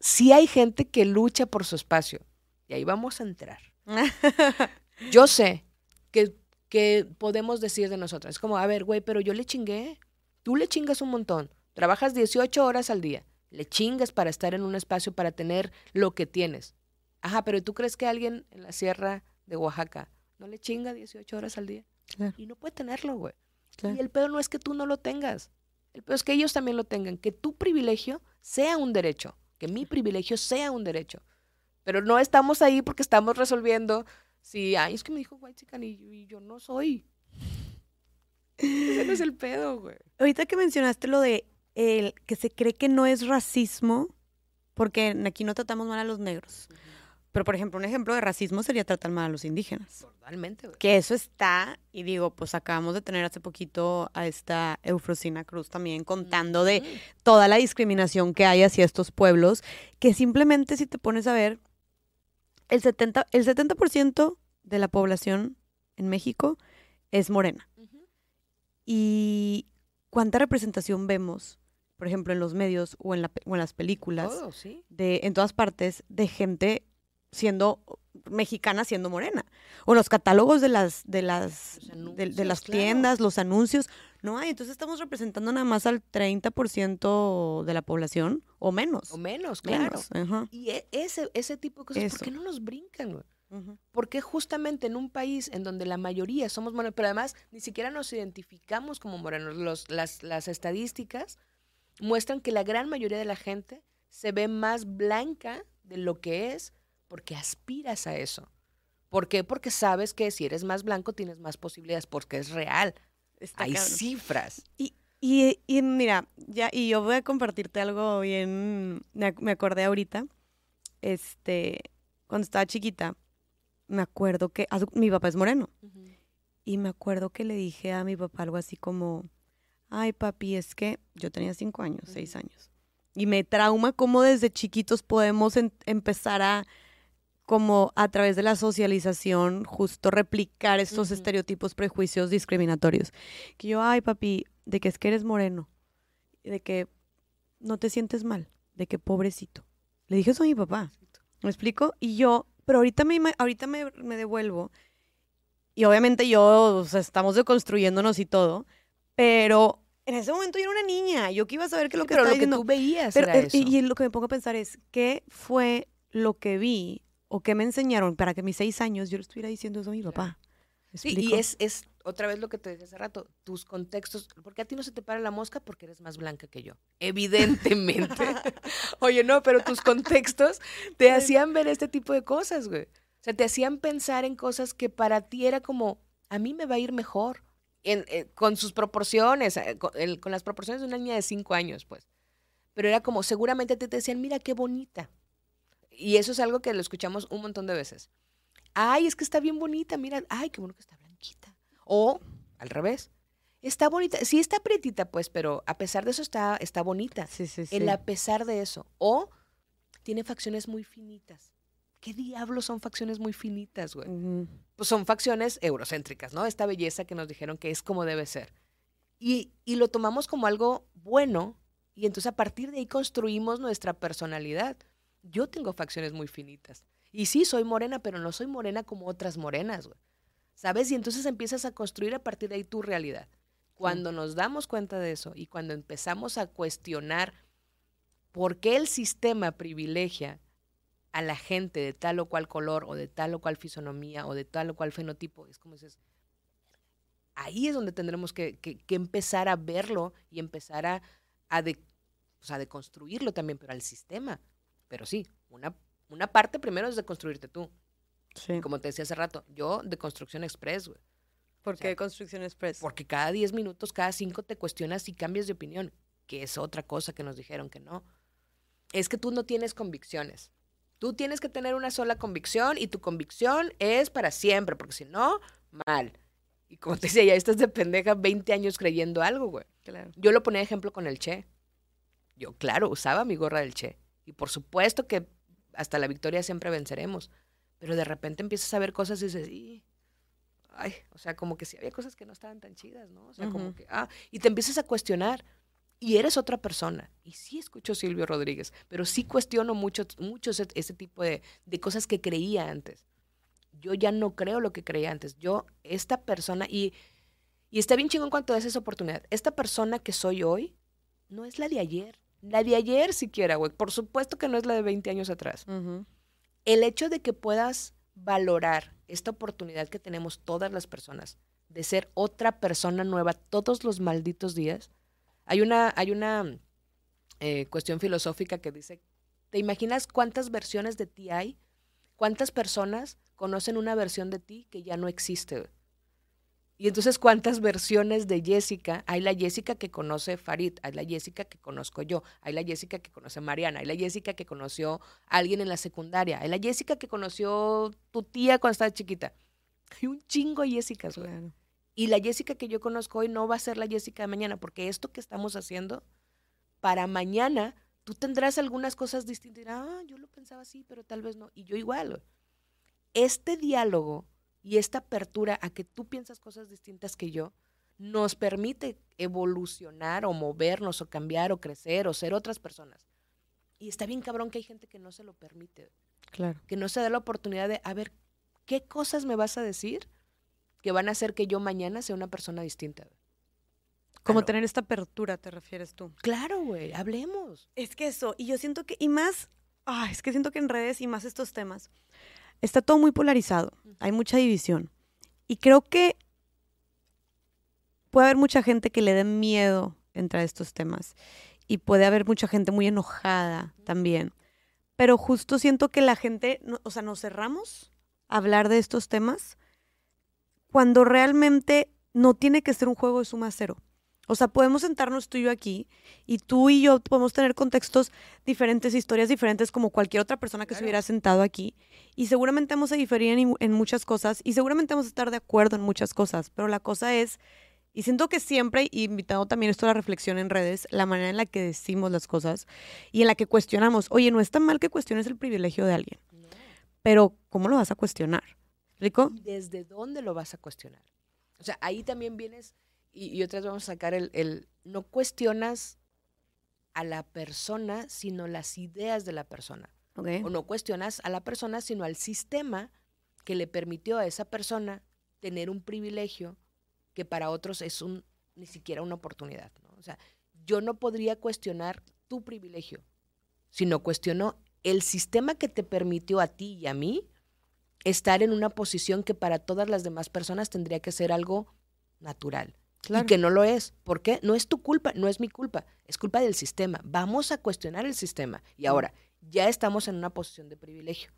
[SPEAKER 2] sí hay gente que lucha por su espacio. Y ahí vamos a entrar. Yo sé que, que podemos decir de nosotras, es como, a ver, güey, pero yo le chingué. Tú le chingas un montón. Trabajas 18 horas al día. Le chingas para estar en un espacio, para tener lo que tienes. Ajá, pero ¿tú crees que alguien en la sierra de Oaxaca no le chinga 18 horas al día?
[SPEAKER 1] Claro.
[SPEAKER 2] Y no puede tenerlo, güey.
[SPEAKER 1] Claro.
[SPEAKER 2] Y el peor no es que tú no lo tengas. El peor es que ellos también lo tengan. Que tu privilegio sea un derecho. Que mi privilegio sea un derecho. Pero no estamos ahí porque estamos resolviendo si, ay, es que me dijo White Chican y, y yo no soy. Ese no es el pedo, güey.
[SPEAKER 1] Ahorita que mencionaste lo de el que se cree que no es racismo, porque aquí no tratamos mal a los negros. Pero, por ejemplo, un ejemplo de racismo sería tratar mal a los indígenas.
[SPEAKER 2] Totalmente, güey.
[SPEAKER 1] Que eso está, y digo, pues acabamos de tener hace poquito a esta Eufrosina Cruz también contando de toda la discriminación que hay hacia estos pueblos, que simplemente si te pones a ver, el 70%, el 70 de la población en México es morena. ¿Y cuánta representación vemos, por ejemplo, en los medios o en, la o en las películas,
[SPEAKER 2] Todo, sí.
[SPEAKER 1] de, en todas partes, de gente siendo mexicana siendo morena? O los catálogos de las, de las, de, las
[SPEAKER 2] claro.
[SPEAKER 1] tiendas, los anuncios, no hay. Entonces estamos representando nada más al 30% de la población o menos.
[SPEAKER 2] O menos, claro.
[SPEAKER 1] Menos, ajá.
[SPEAKER 2] Y e- ese, ese tipo de cosas,
[SPEAKER 1] Eso.
[SPEAKER 2] ¿por qué no nos brincan, güey? Porque justamente en un país en donde la mayoría somos morenos, pero además ni siquiera nos identificamos como morenos, los, las, las estadísticas muestran que la gran mayoría de la gente se ve más blanca de lo que es porque aspiras a eso. ¿Por qué? Porque sabes que si eres más blanco tienes más posibilidades, porque es real.
[SPEAKER 1] Está
[SPEAKER 2] Hay
[SPEAKER 1] cabrón.
[SPEAKER 2] cifras.
[SPEAKER 1] Y, y, y mira, ya, y yo voy a compartirte algo bien, me, ac- me acordé ahorita, este, cuando estaba chiquita, me acuerdo que, mi papá es moreno, y me acuerdo que le dije a mi papá algo así como, ay papi, es que yo tenía cinco años, seis años, y me trauma cómo desde chiquitos podemos en- empezar a como a través de la socialización justo replicar estos estereotipos, prejuicios discriminatorios. Que yo, ay papi, de que es que eres moreno, de que no te sientes mal, de que pobrecito. Le dije eso a mi papá. ¿Me explico? Y yo, pero ahorita me, ahorita me, me devuelvo. Y obviamente yo, o sea, estamos deconstruyéndonos y todo. Pero en ese momento yo era una niña. Yo que iba a saber que lo
[SPEAKER 2] Sí,
[SPEAKER 1] que
[SPEAKER 2] pero
[SPEAKER 1] estaba
[SPEAKER 2] lo que tú veías
[SPEAKER 1] Pero,
[SPEAKER 2] era eso.
[SPEAKER 1] y, y lo que me pongo a pensar es, ¿qué fue lo que vi o qué me enseñaron para que mis seis años yo le estuviera diciendo eso a mi papá? ¿Me
[SPEAKER 2] Sí, y es, es otra vez lo que te dije hace rato, tus contextos, porque a ti no se te para la mosca porque eres más blanca que yo, evidentemente. Oye, no, pero tus contextos te hacían ver este tipo de cosas, güey. O sea, te hacían pensar en cosas que para ti era como, a mí me va a ir mejor, en, eh, con sus proporciones, eh, con, las proporciones de una niña de cinco años, pues. Pero era como, seguramente te, te decían, mira qué bonita. Y eso es algo que lo escuchamos un montón de veces. Ay, es que está bien bonita, mira, ay, qué bueno que está blanquita. O al revés, está bonita, sí está prietita, pues, pero a pesar de eso está, está bonita.
[SPEAKER 1] Sí, sí, sí.
[SPEAKER 2] El a pesar de eso. O tiene facciones muy finitas. ¿Qué diablos son facciones muy finitas, güey? Pues son facciones eurocéntricas, ¿no? Esta belleza que nos dijeron que es como debe ser. Y, y lo tomamos como algo bueno y entonces a partir de ahí construimos nuestra personalidad. Yo tengo facciones muy finitas. Y sí, soy morena, pero no soy morena como otras morenas, güey. ¿Sabes? Y entonces empiezas a construir a partir de ahí tu realidad. Cuando nos damos cuenta de eso y cuando empezamos a cuestionar por qué el sistema privilegia a la gente de tal o cual color o de tal o cual fisonomía o de tal o cual fenotipo, es como dices, ahí es donde tendremos que, que- que empezar a verlo y empezar a, a, de, o sea, deconstruirlo también, pero al sistema. Pero sí, una, una parte primero es de construirte tú.
[SPEAKER 1] Sí.
[SPEAKER 2] Como te decía hace rato, yo de construcción express, güey.
[SPEAKER 1] ¿Por
[SPEAKER 2] o sea,
[SPEAKER 1] qué Construcción Express?
[SPEAKER 2] Porque cada 10 minutos, cada 5 te cuestionas y cambias de opinión, que es otra cosa que nos dijeron que no. Es que tú no tienes convicciones. Tú tienes que tener una sola convicción y tu convicción es para siempre, porque si no, mal. Y como te decía, ya estás de pendeja 20 años creyendo algo, güey.
[SPEAKER 1] Claro.
[SPEAKER 2] Yo lo ponía de ejemplo con el Che. Yo, claro, usaba mi gorra del Che. Y por supuesto que hasta la victoria siempre venceremos. Pero de repente empiezas a ver cosas y dices, "Y, ay, o sea, como que sí había cosas que no estaban tan chidas, ¿no? O sea, como que, ah, y te empiezas a cuestionar. Y eres otra persona. Y sí escucho Silvio Rodríguez, pero sí cuestiono mucho, mucho ese, ese tipo de, de cosas que creía antes. Yo ya no creo lo que creía antes. Yo, esta persona, y, y está bien chingón cuando te das esa oportunidad. Esta persona que soy hoy no es la de ayer. La de ayer siquiera, güey. Por supuesto que no es la de 20 años atrás. El hecho de que puedas valorar esta oportunidad que tenemos todas las personas de ser otra persona nueva todos los malditos días. Hay una, hay una eh, cuestión filosófica que dice, ¿te imaginas cuántas versiones de ti hay? ¿Cuántas personas conocen una versión de ti que ya no existe? Y entonces, ¿cuántas versiones de Jessica? Hay la Jessica que conoce Farid, hay la Jessica que conozco yo, hay la Jessica que conoce Mariana, hay la Jessica que conoció a alguien en la secundaria, hay la Jessica que conoció tu tía cuando estaba chiquita. Hay un chingo de Jessicas, güey.
[SPEAKER 1] Claro.
[SPEAKER 2] Y la Jessica que yo conozco hoy no va a ser la Jessica de mañana, porque esto que estamos haciendo, para mañana, tú tendrás algunas cosas distintas. y dirás, Ah, yo lo pensaba así, pero tal vez no. Y yo igual. Este diálogo y esta apertura a que tú piensas cosas distintas que yo, nos permite evolucionar o movernos o cambiar o crecer o ser otras personas. Y está bien cabrón que hay gente que no se lo permite
[SPEAKER 1] Claro.
[SPEAKER 2] que no se da la oportunidad de, a ver, ¿qué cosas me vas a decir que van a hacer que yo mañana sea una persona distinta?
[SPEAKER 1] Como
[SPEAKER 2] Claro.
[SPEAKER 1] tener esta apertura, te refieres tú.
[SPEAKER 2] Claro, güey, hablemos.
[SPEAKER 1] Es que eso, y yo siento que, y más, ah, es que siento que en redes y más estos temas, está todo muy polarizado, hay mucha división. Y creo que puede haber mucha gente que le dé miedo entrar a estos temas. Y puede haber mucha gente muy enojada también. Pero justo siento que la gente, no- o sea, nos cerramos a hablar de estos temas cuando realmente no tiene que ser un juego de suma cero. O sea, podemos sentarnos tú y yo aquí y tú y yo podemos tener contextos diferentes, historias diferentes como cualquier otra persona que se
[SPEAKER 2] Claro.
[SPEAKER 1] hubiera sentado aquí y seguramente vamos a diferir en, en muchas cosas y seguramente vamos a estar de acuerdo en muchas cosas, pero la cosa es Y siento que siempre, y invitado también esto a la reflexión en redes, la manera en la que decimos las cosas y en la que cuestionamos. Oye, no está mal que cuestiones el privilegio de alguien, pero ¿cómo lo vas a cuestionar? ¿Rico?
[SPEAKER 2] ¿Desde dónde lo vas a cuestionar? O sea, ahí también vienes, y, y otras vamos a sacar el, el, no cuestionas a la persona, sino las ideas de la persona.
[SPEAKER 1] Okay.
[SPEAKER 2] O no cuestionas a la persona, sino al sistema que le permitió a esa persona tener un privilegio que para otros es un, ni siquiera una oportunidad. ¿no? O sea, yo no podría cuestionar tu privilegio, sino cuestiono el sistema que te permitió a ti y a mí estar en una posición que para todas las demás personas tendría que ser algo natural.
[SPEAKER 1] Claro.
[SPEAKER 2] Y que no lo es. ¿Por qué? No es tu culpa, no es mi culpa, es culpa del sistema. Vamos a cuestionar el sistema. Y ahora, ya estamos en una posición de privilegio.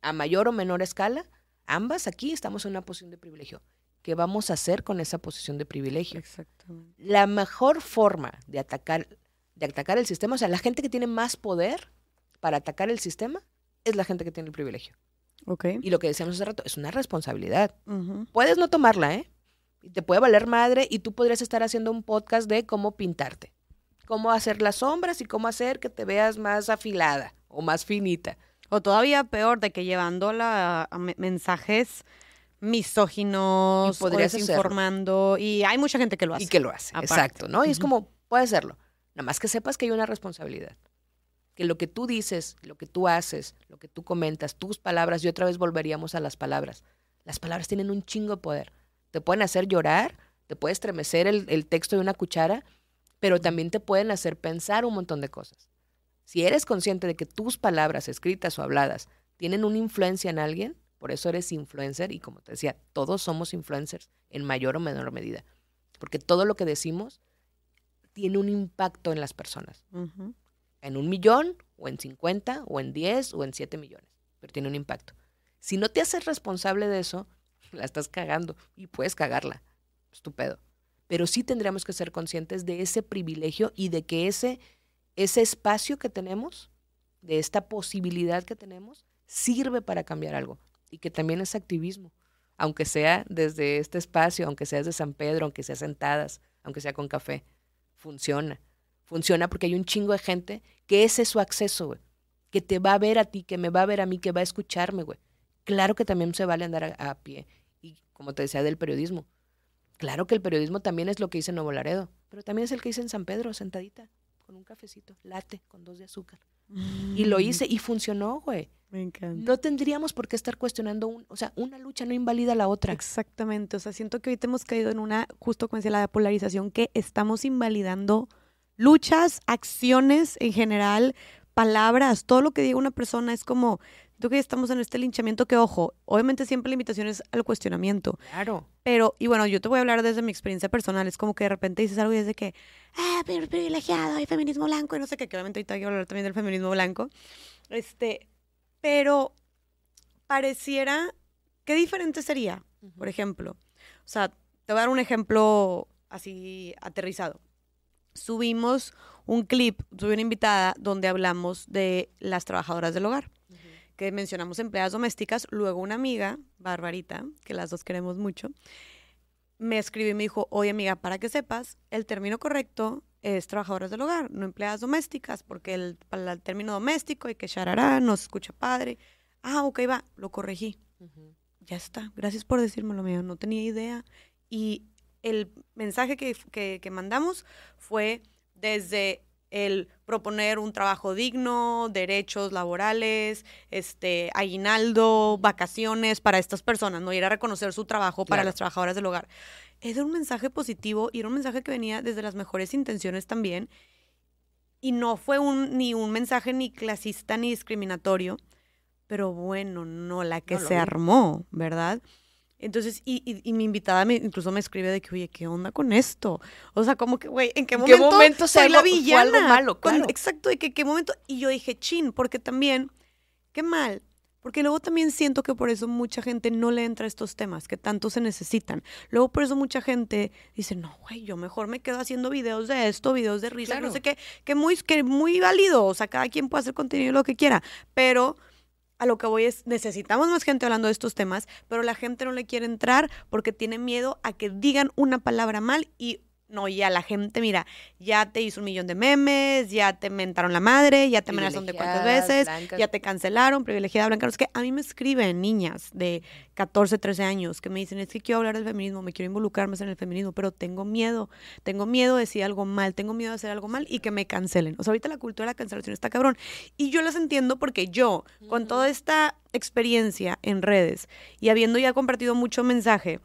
[SPEAKER 2] A mayor o menor escala, ambas aquí estamos en una posición de privilegio. ¿Qué vamos a hacer con esa posición de privilegio?
[SPEAKER 1] Exactamente.
[SPEAKER 2] La mejor forma de atacar, de atacar el sistema, o sea, la gente que tiene más poder para atacar el sistema es la gente que tiene el privilegio.
[SPEAKER 1] Ok.
[SPEAKER 2] Y lo que decíamos hace rato, es una responsabilidad. Puedes no tomarla, ¿eh? Y te puede valer madre y tú podrías estar haciendo un podcast de cómo pintarte, cómo hacer las sombras y cómo hacer que te veas más afilada o más finita.
[SPEAKER 1] O todavía peor, de que llevando la, a me- mensajes misóginos,
[SPEAKER 2] Y podrías
[SPEAKER 1] o
[SPEAKER 2] hacerlo.
[SPEAKER 1] desinformando, y hay mucha gente que lo hace.
[SPEAKER 2] Y que lo hace,
[SPEAKER 1] Aparte.
[SPEAKER 2] exacto, ¿no? Y es como, puede hacerlo. Nada más que sepas que hay una responsabilidad. Que lo que tú dices, lo que tú haces, lo que tú comentas, tus palabras, y otra vez volveríamos a las palabras. Las palabras tienen un chingo de poder. Te pueden hacer llorar, te puede estremecer el, el texto de una cuchara, pero también te pueden hacer pensar un montón de cosas. Si eres consciente de que tus palabras, escritas o habladas, tienen una influencia en alguien, por eso eres influencer, y como te decía, todos somos influencers en mayor o menor medida. Porque todo lo que decimos tiene un impacto en las personas. En un millón, o en 50, o en 10, o en 7 millones. Pero tiene un impacto. Si no te haces responsable de eso, la estás cagando. Y puedes cagarla. Estupendo. Pero sí tendríamos que ser conscientes de ese privilegio y de que ese, ese espacio que tenemos, de esta posibilidad que tenemos, sirve para cambiar algo. Y que también es activismo. Aunque sea desde este espacio, aunque sea desde San Pedro, aunque sea sentadas, aunque sea con café. Funciona. Funciona porque hay un chingo de gente que ese es su acceso, güey. Que te va a ver a ti, que me va a ver a mí, que va a escucharme, güey. Claro que también se vale andar a pie. Y como te decía del periodismo. Claro que el periodismo también es lo que dice en Nuevo Laredo, pero también es el que hice en San Pedro, sentadita, con un cafecito, late, con dos de azúcar. Y lo hice y funcionó, güey.
[SPEAKER 1] Me encanta.
[SPEAKER 2] No tendríamos por qué estar cuestionando, un, o sea, una lucha no invalida la otra.
[SPEAKER 1] Exactamente, o sea, siento que ahorita hemos caído en una, justo como decía la polarización, que estamos invalidando luchas, acciones en general, palabras, todo lo que diga una persona es como, creo que estamos en este linchamiento que, ojo, obviamente siempre la invitación es al cuestionamiento,
[SPEAKER 2] Claro.
[SPEAKER 1] pero, y bueno, yo te voy a hablar desde mi experiencia personal, es como que de repente dices algo y es de que, ah, privilegiado, hay feminismo blanco y no sé qué, que obviamente ahorita quiero hablar también del feminismo blanco, este, pero pareciera, ¿qué diferente sería? por ejemplo. O sea, te voy a dar un ejemplo así aterrizado. Subimos un clip, subí una invitada donde hablamos de las trabajadoras del hogar, que mencionamos empleadas domésticas. Luego una amiga, Barbarita, que las dos queremos mucho, me escribió y me dijo, oye amiga, para que sepas, el término correcto es trabajadoras del hogar, no empleadas domésticas, porque el, para el término doméstico y que charará, nos escucha padre. Ah, ok, va, lo corregí ya está, gracias por decírmelo, mío, no tenía idea. Y el mensaje que, que- que mandamos fue desde el proponer un trabajo digno, derechos laborales, este, aguinaldo, vacaciones para estas personas, no ir a reconocer su trabajo para
[SPEAKER 2] Claro.
[SPEAKER 1] las trabajadoras del hogar. Era un mensaje positivo y era un mensaje que venía desde las mejores intenciones también. Y no fue un, ni un mensaje ni clasista ni discriminatorio, pero bueno, no la que
[SPEAKER 2] No
[SPEAKER 1] se
[SPEAKER 2] vi.
[SPEAKER 1] armó, ¿verdad? Entonces, y, y- y mi invitada me, incluso me escribe de que, oye, ¿qué onda con esto? O sea, como que, güey, ¿en qué
[SPEAKER 2] ¿En qué
[SPEAKER 1] momento,
[SPEAKER 2] momento
[SPEAKER 1] soy la
[SPEAKER 2] algo- fue
[SPEAKER 1] villana?
[SPEAKER 2] algo malo?
[SPEAKER 1] Cuando-
[SPEAKER 2] Claro.
[SPEAKER 1] exacto, de que qué momento. Y yo dije, chin, porque también, qué mal. Porque luego también siento que por eso mucha gente no le entra a estos temas que tanto se necesitan. Luego por eso mucha gente dice, no, güey, yo mejor me quedo haciendo videos de esto, videos de risa, no sé qué, que muy, que muy válido. O sea, cada quien puede hacer contenido lo que quiera. Pero a lo que voy es, necesitamos más gente hablando de estos temas, pero la gente no le quiere entrar porque tiene miedo a que digan una palabra mal y no, ya la gente, mira, ya te hizo un millón de memes, ya te mentaron la madre, ya te amenazaron de cuántas veces,
[SPEAKER 2] blancas.
[SPEAKER 1] ya te cancelaron, privilegiada blanca. Es que a mí me escriben niñas de 14, 13 años que me dicen, es que quiero hablar del feminismo, me quiero involucrar más en el feminismo, pero tengo miedo, tengo miedo de decir algo mal, tengo miedo de hacer algo mal y que me cancelen. O sea, ahorita la cultura de la cancelación está cabrón. Y yo las entiendo porque yo, con toda esta experiencia en redes y habiendo ya compartido mucho mensaje,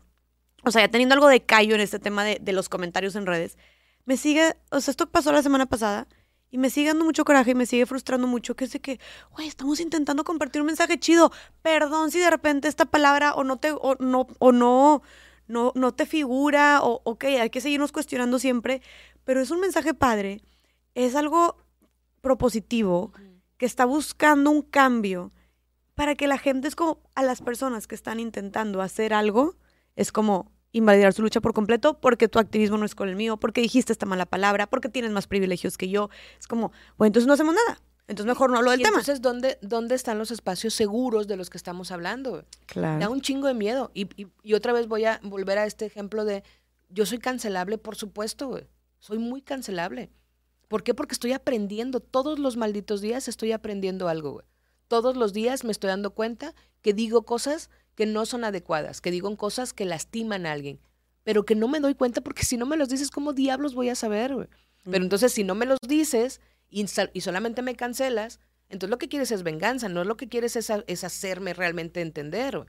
[SPEAKER 1] o sea, ya teniendo algo de callo en este tema de, de los comentarios en redes, me sigue, o sea, esto pasó la semana pasada y me sigue dando mucho coraje y me sigue frustrando mucho, que es de que, güey, estamos intentando compartir un mensaje chido, perdón si de repente esta palabra o no te, o no, o no, no, no te figura, o ok, hay que seguirnos cuestionando siempre, pero es un mensaje padre, es algo propositivo, que está buscando un cambio para que la gente es como a las personas que están intentando hacer algo, es como invalidar su lucha por completo porque tu activismo no es con el mío, porque dijiste esta mala palabra, porque tienes más privilegios que yo. Es como, bueno, entonces no hacemos nada. Entonces mejor no hablo del
[SPEAKER 2] Y
[SPEAKER 1] tema.
[SPEAKER 2] entonces, ¿dónde, ¿dónde están los espacios seguros de los que estamos hablando? Da
[SPEAKER 1] claro.
[SPEAKER 2] un chingo de miedo. Y, y- y otra vez voy a volver a este ejemplo de, yo soy cancelable, por supuesto, güey. Soy muy cancelable. ¿Por qué? Porque estoy aprendiendo. Todos los malditos días estoy aprendiendo algo, güey. Todos los días me estoy dando cuenta que digo cosas que no son adecuadas, que digo cosas que lastiman a alguien, pero que no me doy cuenta porque si no me los dices, ¿cómo diablos voy a saber, güey? Pero entonces si no me los dices y, y solamente me cancelas, entonces lo que quieres es venganza, no lo que quieres es, es hacerme realmente entender.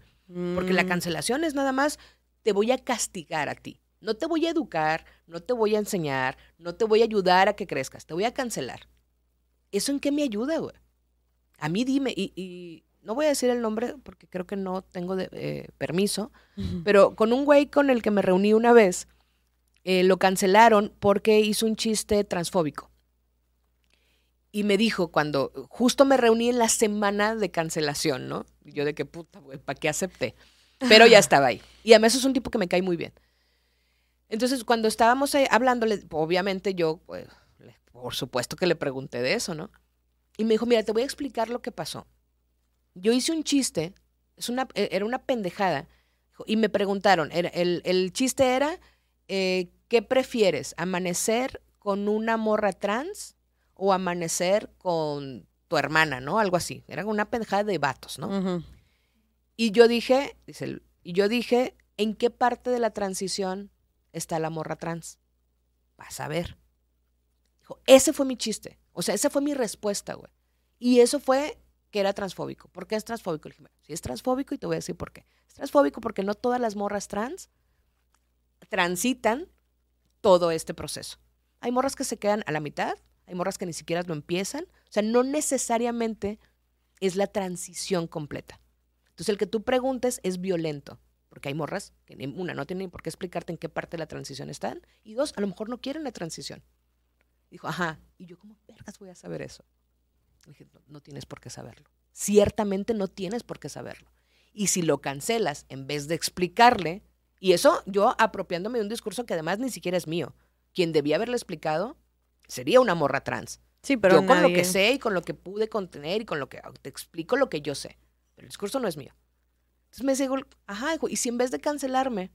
[SPEAKER 2] Porque la
[SPEAKER 1] Mm.
[SPEAKER 2] cancelación es nada más, te voy a castigar a ti. No te voy a educar, no te voy a enseñar, no te voy a ayudar a que crezcas, te voy a cancelar. ¿Eso en qué me ayuda, güey? A mí dime, y, y no voy a decir el nombre porque creo que no tengo de- eh, permiso, pero con un güey con el que me reuní una vez, eh, lo cancelaron porque hizo un chiste transfóbico. Y me dijo cuando justo me reuní en la semana de cancelación, ¿no? Yo de que puta, güey, ¿para qué acepté? Pero ya estaba ahí. Y además es un tipo que me cae muy bien. Entonces, cuando estábamos ahí hablándole, obviamente yo, pues, por supuesto que le pregunté de eso, ¿no? Y me dijo, mira, te voy a explicar lo que pasó. Yo hice un chiste, es una, e- era una pendejada, y me preguntaron, el, el chiste era, eh, ¿qué prefieres? ¿Amanecer con una morra trans o amanecer con tu hermana, ¿no? Algo así. Era una pendejada de vatos, ¿no? Y yo dije, dice, y yo dije, ¿en qué parte de la transición está la morra trans? Vas a ver. Dijo, ese fue mi chiste. O sea, esa fue mi respuesta, güey. Y eso fue que era transfóbico. ¿Por qué es transfóbico? Le dije, "Bueno, sí es transfóbico y te voy a decir por qué. Es transfóbico porque no todas las morras trans transitan todo este proceso. Hay morras que se quedan a la mitad, hay morras que ni siquiera lo empiezan. O sea, no necesariamente es la transición completa. Entonces, el que tú preguntes es violento, porque hay morras que, una, no tienen por qué explicarte en qué parte de la transición están, y dos, a lo mejor no quieren la transición. Dijo, ajá, y yo, ¿cómo vergas voy a saber eso? Le dije, no, no tienes por qué saberlo. Ciertamente no tienes por qué saberlo. Y si lo cancelas en vez de explicarle, y eso yo apropiándome de un discurso que además ni siquiera es mío, quien debía haberle explicado sería una morra trans.
[SPEAKER 1] Sí, pero
[SPEAKER 2] yo con lo que sé y con lo que pude contener y con lo que te explico lo que yo sé. Pero el discurso no es mío. Entonces me digo, ajá, hijo, y si en vez de cancelarme,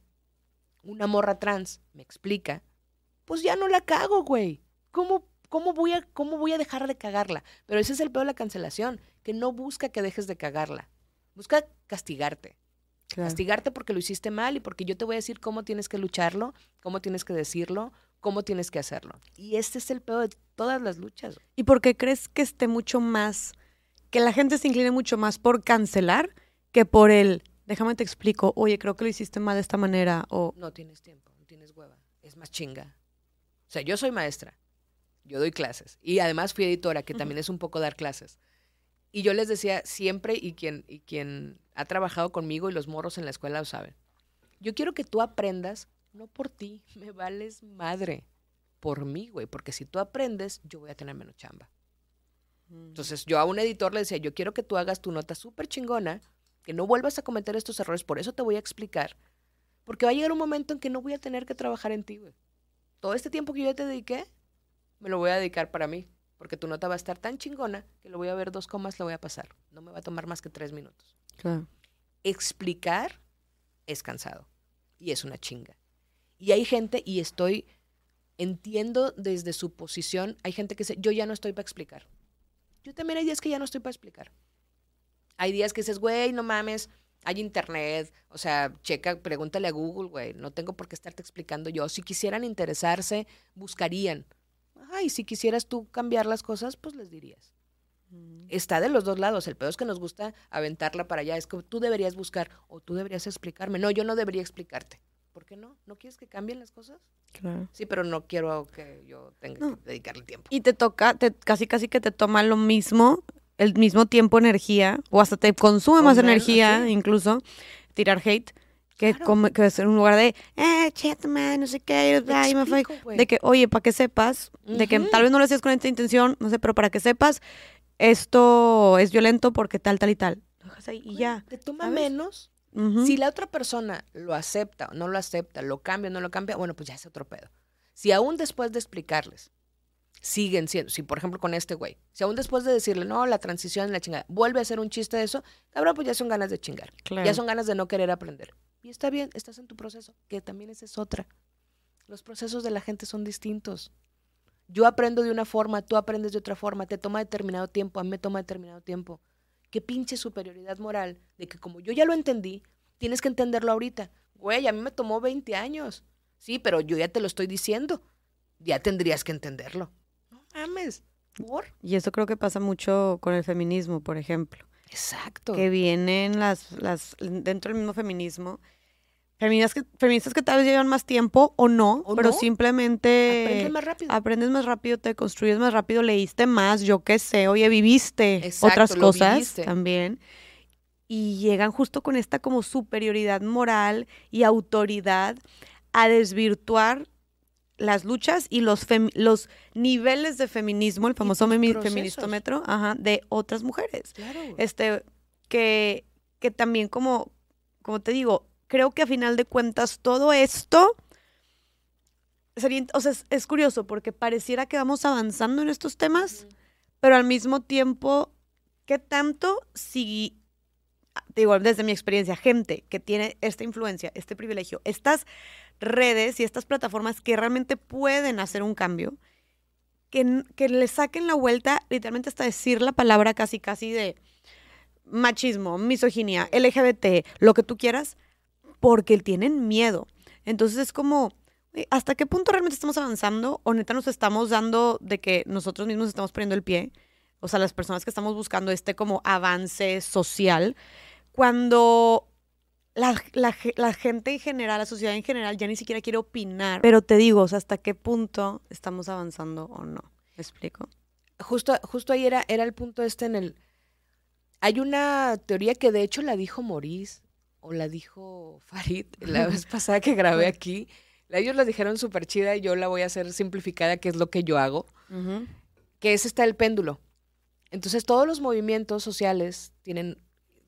[SPEAKER 2] una morra trans me explica, pues ya no la cago, güey. ¿Cómo, cómo, voy a, ¿Cómo voy a dejar de cagarla? Pero ese es el peor de la cancelación, que no busca que dejes de cagarla. Busca castigarte.
[SPEAKER 1] Claro.
[SPEAKER 2] Castigarte porque lo hiciste mal y porque yo te voy a decir cómo tienes que lucharlo, cómo tienes que decirlo, cómo tienes que hacerlo. Y este es el peor de todas las luchas.
[SPEAKER 1] ¿Y por qué crees que esté mucho más, que la gente se incline mucho más por cancelar que por el, déjame te explico, oye, creo que lo hiciste mal de esta manera, o
[SPEAKER 2] No tienes tiempo, no tienes hueva. Es más chinga. O sea, yo soy maestra. Yo doy clases. Y además fui editora, que también es un poco dar clases. Y yo les decía siempre, y quien, y quien ha trabajado conmigo y los morros en la escuela lo saben, yo quiero que tú aprendas, no por ti, me vales madre, por mí, güey, porque si tú aprendes, yo voy a tener menos chamba. Entonces yo a un editor le decía, yo quiero que tú hagas tu nota súper chingona, que no vuelvas a cometer estos errores, por eso te voy a explicar, porque va a llegar un momento en que no voy a tener que trabajar en ti, güey. Todo este tiempo que yo te dediqué, me lo voy a dedicar para mí. porque tu nota va a estar tan chingona que lo voy a ver dos comas, lo voy a pasar. No me va a tomar más que tres minutos.
[SPEAKER 1] Claro.
[SPEAKER 2] Explicar es cansado y es una chinga. Y hay gente, y estoy, entiendo desde su posición, hay gente que dice, yo ya no estoy para explicar. Yo también hay días que ya no estoy para explicar. Hay días que dices, güey, no mames, hay internet, o sea, checa, pregúntale a Google, güey, no tengo por qué estarte explicando yo. Si quisieran interesarse, buscarían. Ay, si quisieras tú cambiar las cosas, pues les dirías.
[SPEAKER 1] Mm.
[SPEAKER 2] Está de los dos lados. El peor es que nos gusta aventarla para allá. Es que tú deberías buscar o tú deberías explicarme. No, yo no debería explicarte. ¿Por qué no? ¿No quieres que cambien las cosas?
[SPEAKER 1] Claro.
[SPEAKER 2] Sí, pero no quiero que yo tenga
[SPEAKER 1] No.
[SPEAKER 2] que dedicarle tiempo.
[SPEAKER 1] Y te toca, te, casi casi que te toma lo mismo, el mismo tiempo, energía, o hasta te consume
[SPEAKER 2] O
[SPEAKER 1] más
[SPEAKER 2] menos,
[SPEAKER 1] energía,
[SPEAKER 2] sí.
[SPEAKER 1] incluso, tirar hate, que,
[SPEAKER 2] Claro.
[SPEAKER 1] come- que es un lugar de, eh, chet, man, no sé qué, ay, me fue. De que, oye, para que sepas, de que tal vez no lo hacías con esta intención, no sé, pero para que sepas, esto es violento porque tal, tal y tal. Dejas ahí y ya.
[SPEAKER 2] Te toma
[SPEAKER 1] ¿sabes?
[SPEAKER 2] menos. Si la otra persona lo acepta o no lo acepta, lo cambia o no lo cambia, bueno, pues ya es otro pedo. Si aún después de explicarles, siguen siendo, si por ejemplo con este güey, si aún después de decirle, no, la transición, la chingada, vuelve a hacer un chiste de eso, cabrón, pues ya son ganas de chingar.
[SPEAKER 1] Claro.
[SPEAKER 2] Ya son ganas de no querer aprender. Y está bien, estás en tu proceso, que también esa es otra. Los procesos de la gente son distintos. Yo aprendo de una forma, tú aprendes de otra forma, te toma determinado tiempo, a mí me toma determinado tiempo. Qué pinche superioridad moral de que como yo ya lo entendí, tienes que entenderlo ahorita. Güey, a mí me tomó 20 años. Sí, pero yo ya te lo estoy diciendo. Ya tendrías que entenderlo. No mames. ¿Por?
[SPEAKER 1] Y eso creo que pasa mucho con el feminismo, por ejemplo.
[SPEAKER 2] Exacto.
[SPEAKER 1] que vienen las, las dentro del mismo feminismo. Feministas que, feministas que tal vez llevan más tiempo o no,
[SPEAKER 2] ¿O
[SPEAKER 1] pero
[SPEAKER 2] no?
[SPEAKER 1] simplemente
[SPEAKER 2] Aprendes más rápido.
[SPEAKER 1] aprendes más rápido, te construyes más rápido, leíste más, yo qué sé, oye, viviste
[SPEAKER 2] Exacto,
[SPEAKER 1] otras cosas
[SPEAKER 2] viviste.
[SPEAKER 1] también. Y llegan justo con esta como superioridad moral y autoridad a desvirtuar las luchas y los, fem- los niveles de feminismo, el famoso feministómetro, ajá, de otras mujeres.
[SPEAKER 2] Claro.
[SPEAKER 1] este, que, que también como, como te digo, creo que a final de cuentas todo esto sería, o sea, es, es curioso porque pareciera que vamos avanzando en estos temas, pero al mismo tiempo, ¿qué tanto si, te digo, desde mi experiencia, gente que tiene esta influencia, este privilegio, estas redes y estas plataformas que realmente pueden hacer un cambio, que, que le saquen la vuelta, literalmente hasta decir la palabra casi, casi de machismo, misoginia, LGBT, lo que tú quieras, porque tienen miedo. Entonces es como, güey, ¿hasta qué punto realmente estamos avanzando? O neta nos estamos dando de que nosotros mismos estamos poniendo el pie. O sea, las personas que estamos buscando este como avance social, cuando la, la ge- la gente en general, la sociedad en general, ya ni siquiera quiere opinar. Pero te digo, o sea, ¿hasta qué punto estamos avanzando o no? ¿Me explico?
[SPEAKER 2] justo, justo ahí era, era el punto este en el... Hay una teoría que de hecho la dijo Maurice o la dijo Farid la vez pasada que grabé aquí. Ellos la dijeron súper chida y yo la voy a hacer simplificada, que es lo que yo hago, que es está el péndulo. Entonces todos los movimientos sociales tienen,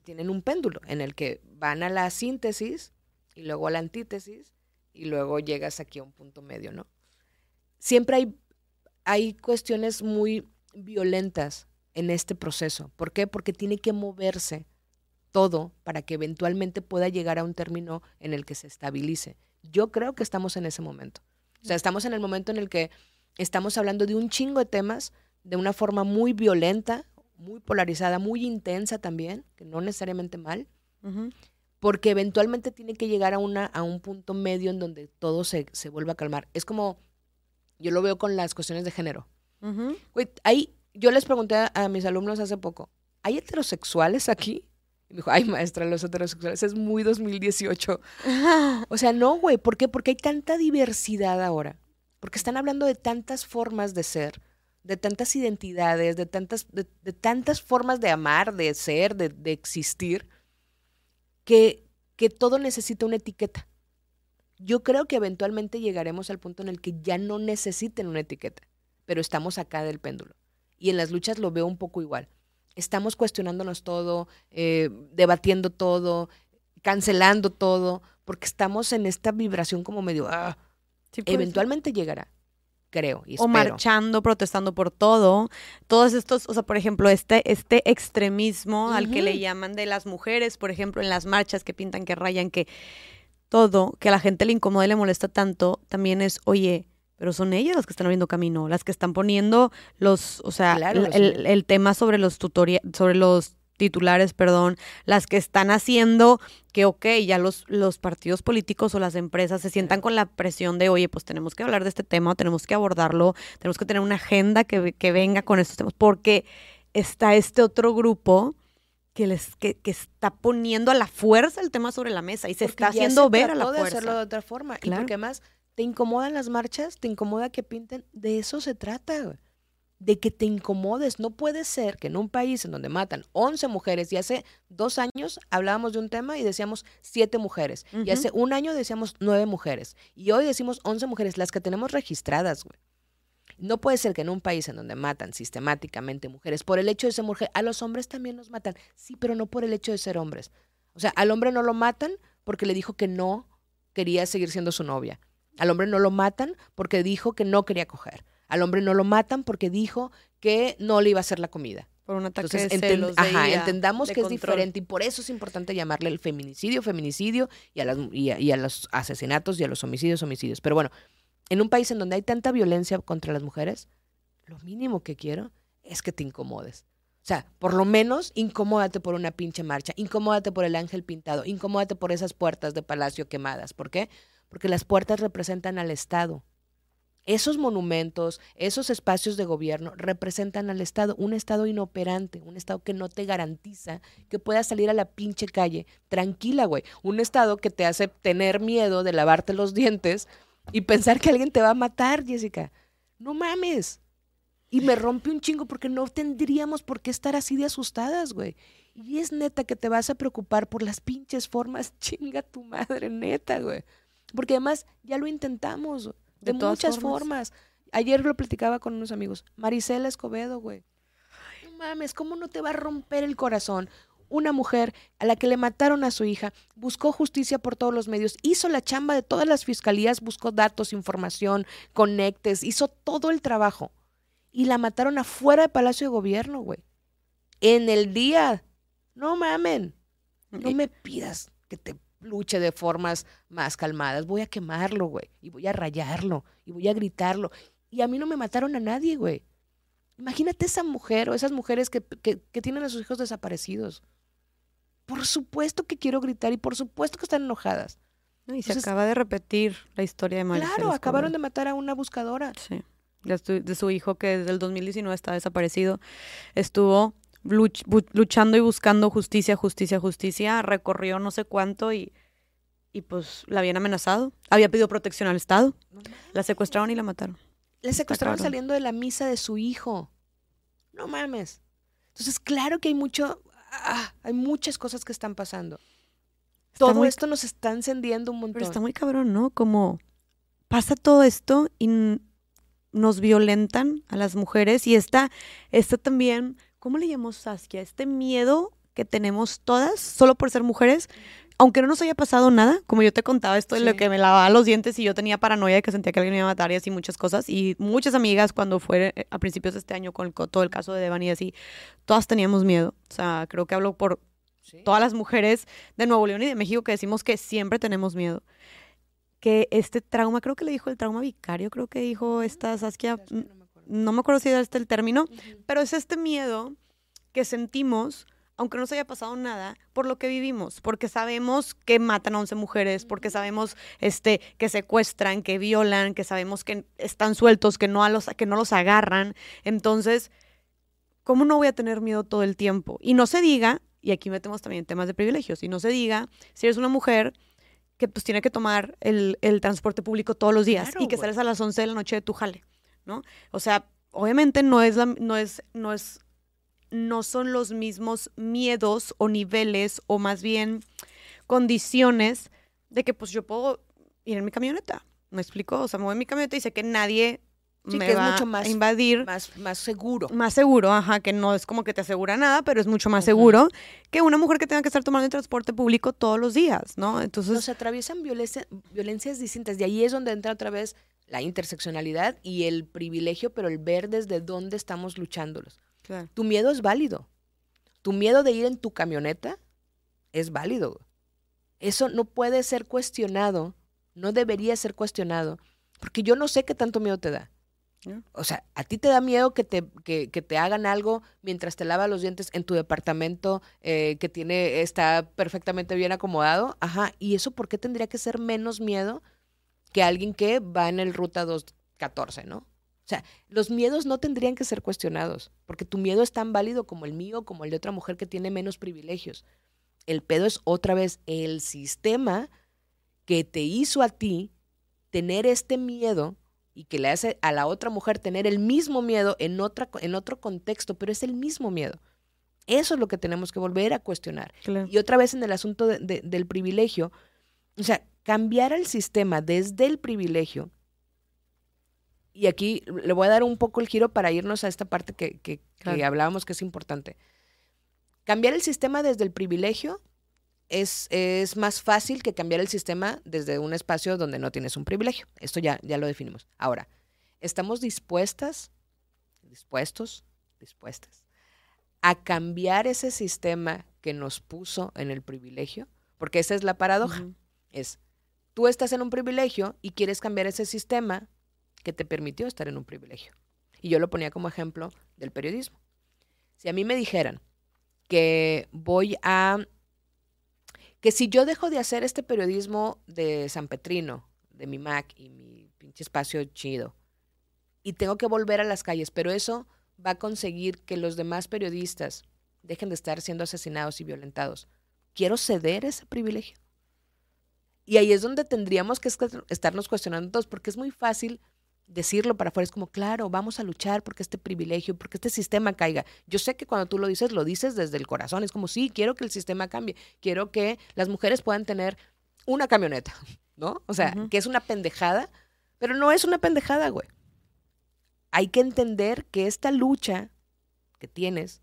[SPEAKER 2] tienen un péndulo en el que van a la síntesis y luego a la antítesis y luego llegas aquí a un punto medio, ¿no? Siempre hay, hay cuestiones muy violentas en este proceso. ¿Por qué? Porque tiene que moverse todo para que eventualmente pueda llegar a un término en el que se estabilice. Yo creo que estamos en ese momento. O sea, estamos en el momento en el que estamos hablando de un chingo de temas de una forma muy violenta, muy polarizada, muy intensa también, que no necesariamente mal, porque eventualmente tiene que llegar a, una, a un punto medio en donde todo se, se vuelva a calmar. Es como, yo lo veo con las cuestiones de género. Ahí, yo les pregunté a, a mis alumnos hace poco, ¿hay heterosexuales aquí? Y me dijo, ay, maestra, los heterosexuales es muy 2018. O sea, no, güey, ¿por qué? Porque hay tanta diversidad ahora. Porque están hablando de tantas formas de ser, de tantas identidades, de tantas, de, de tantas formas de amar, de ser, de, de existir, que, que todo necesita una etiqueta. Yo creo que eventualmente llegaremos al punto en el que ya no necesiten una etiqueta, pero estamos acá del péndulo. Y en las luchas lo veo un poco igual. Estamos cuestionándonos todo, eh, debatiendo todo, cancelando todo, porque estamos en esta vibración como medio, ah,
[SPEAKER 1] Sí, ser.
[SPEAKER 2] eventualmente llegará. Creo y
[SPEAKER 1] o marchando, protestando por todo. Todos estos, o sea, por ejemplo, este, este extremismo al que le llaman de las mujeres, por ejemplo, en las marchas que pintan, que rayan, que todo, que a la gente le incomoda y le molesta tanto, también es, oye, pero son ellas las que están abriendo camino, las que están poniendo los, o sea, el, el, tema sobre los tutoriales, sobre los titulares, perdón, las que están haciendo que, ok, ya los, los partidos políticos o las empresas se sientan con la presión de, oye, pues tenemos que hablar de este tema, tenemos que abordarlo, tenemos que tener una agenda que, que venga con estos temas, porque está este otro grupo que les que, que, está poniendo a la fuerza el tema sobre la mesa y se está haciendo ver a la fuerza.
[SPEAKER 2] de hacerlo de otra forma. Y porque más te incomodan las marchas, te incomoda que pinten, de eso se trata de que te incomodes. No puede ser que en un país en donde matan 11 mujeres y hace dos años hablábamos de un tema y decíamos siete mujeres y hace un año decíamos nueve mujeres y hoy decimos 11 mujeres, las que tenemos registradas, güey. No puede ser que en un país en donde matan sistemáticamente mujeres por el hecho de ser mujer, a los hombres también nos matan. Sí, pero no por el hecho de ser hombres. O sea, al hombre no lo matan porque le dijo que no quería seguir siendo su novia. Al hombre no lo matan porque dijo que no quería coger. Al hombre no lo matan porque dijo que no le iba a hacer la comida.
[SPEAKER 1] Por un ataque de celos ajá,
[SPEAKER 2] entendamos que es diferente y por eso es importante llamarle el feminicidio, feminicidio y a, las, y, a, los asesinatos y a los homicidios, homicidios. Pero bueno, en un país en donde hay tanta violencia contra las mujeres, lo mínimo que quiero es que te incomodes. O sea, por lo menos incomódate por una pinche marcha, incomódate por el ángel pintado, incomódate por esas puertas de palacio quemadas. ¿Por qué? Porque las puertas representan al Estado. Esos monumentos, esos espacios de gobierno representan al Estado, un Estado inoperante, un Estado que no te garantiza que puedas salir a la pinche calle tranquila, güey. Un Estado que te hace tener miedo de lavarte los dientes y pensar que alguien te va a matar, Jessica. No mames. Y me rompe un chingo porque no tendríamos por qué estar así de asustadas, güey. Y es neta que te vas a preocupar por las pinches formas, chinga tu madre, neta, güey. Porque además ya lo intentamos de, muchas formas. Ayer lo platicaba con unos amigos. Marisela Escobedo, güey. No mames, ¿cómo no te va a romper el corazón? Una mujer a la que le mataron a su hija, buscó justicia por todos los medios, hizo la chamba de todas las fiscalías, buscó datos, información, conectes, hizo todo el trabajo. Y la mataron afuera del Palacio de Gobierno, güey. En el día. No mamen. No me pidas que te luche de formas más calmadas. Voy a quemarlo, güey. Y voy a rayarlo. Y voy a gritarlo. Y a mí no me mataron a nadie, güey. Imagínate esa mujer o esas mujeres que, tienen a sus hijos desaparecidos. Por supuesto que quiero gritar y por supuesto que están enojadas.
[SPEAKER 1] y se acaba de repetir la historia de María.
[SPEAKER 2] Claro, acabaron de matar a una buscadora.
[SPEAKER 1] Sí. De su, hijo que desde el 2019 está desaparecido. Estuvo luchando y buscando justicia, justicia, justicia, recorrió no sé cuánto y, y pues la habían amenazado. Había pedido protección al Estado. la secuestraron y la mataron.
[SPEAKER 2] La secuestraron saliendo de la misa de su hijo. No mames. Entonces, claro que hay mucho, ah, hay muchas cosas que están pasando. todo esto nos está encendiendo un montón.
[SPEAKER 1] Pero está muy cabrón, ¿no? Como pasa todo esto y nos violentan a las mujeres y está, está también ¿cómo le llamamos Saskia? Este miedo que tenemos todas solo por ser mujeres, aunque no nos haya pasado nada, como yo te contaba esto de lo que me lavaba los dientes y yo tenía paranoia de que sentía que alguien me iba a matar y así muchas cosas. Y muchas amigas cuando fue eh, a principios de este año con todo el caso de Devani y así, todas teníamos miedo. O sea, creo que hablo por todas las mujeres de Nuevo León y de México que decimos que siempre tenemos miedo. Que este trauma, creo que le dijo el trauma vicario, creo que dijo esta Saskia, no me acuerdo si era este el término, pero es este miedo que sentimos, aunque no se haya pasado nada, por lo que vivimos, porque sabemos que matan a 11 mujeres, porque sabemos este, que secuestran, que violan, que sabemos que están sueltos, que no, a los, que no los agarran. Entonces, ¿cómo no voy a tener miedo todo el tiempo? Y no se diga, y aquí metemos también temas de privilegios, y no se diga, si eres una mujer que pues tiene que tomar el, transporte público todos los días y que sales a las 11 de la noche de tu jale. ¿No? O sea, obviamente no es, la, no es, no es, no son los mismos miedos o niveles o más bien condiciones de que pues yo puedo ir en mi camioneta. ¿Me explico? O sea, me voy en mi camioneta y sé que nadie me va a invadir.
[SPEAKER 2] Más, más seguro.
[SPEAKER 1] Más seguro, ajá, que no es como que te asegura nada, pero es mucho más seguro que una mujer que tenga que estar tomando el transporte público todos los días, ¿no? Entonces...
[SPEAKER 2] Nos atraviesan violencia, violencias distintas. De ahí es donde entra otra vez la interseccionalidad y el privilegio, pero el ver desde dónde estamos luchándolos. Tu miedo es válido. Tu miedo de ir en tu camioneta es válido. Eso no puede ser cuestionado, no debería ser cuestionado, porque yo no sé qué tanto miedo te da. O sea, ¿a ti te da miedo que te, que, te hagan algo mientras te lavas los dientes en tu departamento eh, que tiene, está perfectamente bien acomodado? Ajá, ¿y eso por qué tendría que ser menos miedo que alguien que va en el ruta 214, ¿no? O sea, los miedos no tendrían que ser cuestionados, porque tu miedo es tan válido como el mío, como el de otra mujer que tiene menos privilegios. El pedo es otra vez el sistema que te hizo a ti tener este miedo y que le hace a la otra mujer tener el mismo miedo en, otra, en otro contexto, pero es el mismo miedo. Eso es lo que tenemos que volver a cuestionar. Y otra vez en el asunto del privilegio, o sea, cambiar el sistema desde el privilegio, y aquí le voy a dar un poco el giro para irnos a esta parte que, que hablábamos que es importante. Cambiar el sistema desde el privilegio es, es, más fácil que cambiar el sistema desde un espacio donde no tienes un privilegio. Esto ya, ya lo definimos. Ahora, ¿estamos dispuestas, dispuestos, dispuestas a cambiar ese sistema que nos puso en el privilegio? Porque esa es la paradoja. Es, tú estás en un privilegio y quieres cambiar ese sistema que te permitió estar en un privilegio. Y yo lo ponía como ejemplo del periodismo. Si a mí me dijeran que voy a que si yo dejo de hacer este periodismo de San Petrino, de mi Mac y mi pinche espacio chido, y tengo que volver a las calles, pero eso va a conseguir que los demás periodistas dejen de estar siendo asesinados y violentados. ¿Quiero ceder ese privilegio? Y ahí es donde tendríamos que estarnos cuestionando todos, porque es muy fácil decirlo para afuera es como, claro, vamos a luchar porque este privilegio, porque este sistema caiga. Yo sé que cuando tú lo dices, lo dices desde el corazón. Es como, sí, quiero que el sistema cambie. Quiero que las mujeres puedan tener una camioneta, ¿no? O sea, que es una pendejada, pero no es una pendejada, güey. Hay que entender que esta lucha que tienes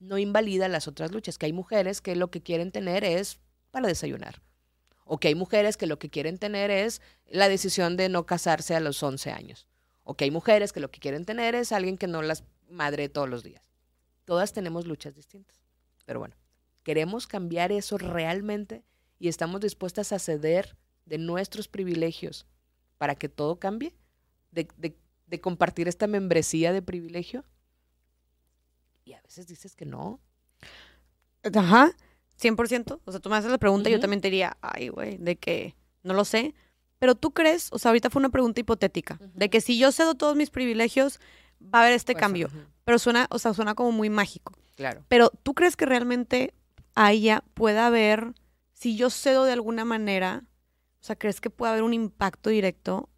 [SPEAKER 2] no invalida las otras luchas, que hay mujeres que lo que quieren tener es para desayunar o que hay mujeres que lo que quieren tener es la decisión de no casarse a los 11 años, o que hay mujeres que lo que quieren tener es alguien que no las madre todos los días. Todas tenemos luchas distintas. Pero bueno, queremos cambiar eso realmente y estamos dispuestas a ceder de nuestros privilegios para que todo cambie, de, de compartir esta membresía de privilegio. Y a veces dices que no.
[SPEAKER 1] Ajá. 100%. O sea, tú me haces la pregunta y yo también te diría, ay, güey, de que no lo sé. Pero tú crees, o sea, ahorita fue una pregunta hipotética, de que si yo cedo todos mis privilegios, va a haber este cambio. Pero suena, o sea, suena como muy mágico.
[SPEAKER 2] Claro.
[SPEAKER 1] Pero tú crees que realmente ya pueda haber, si yo cedo de alguna manera, o sea, crees que puede haber un impacto directo?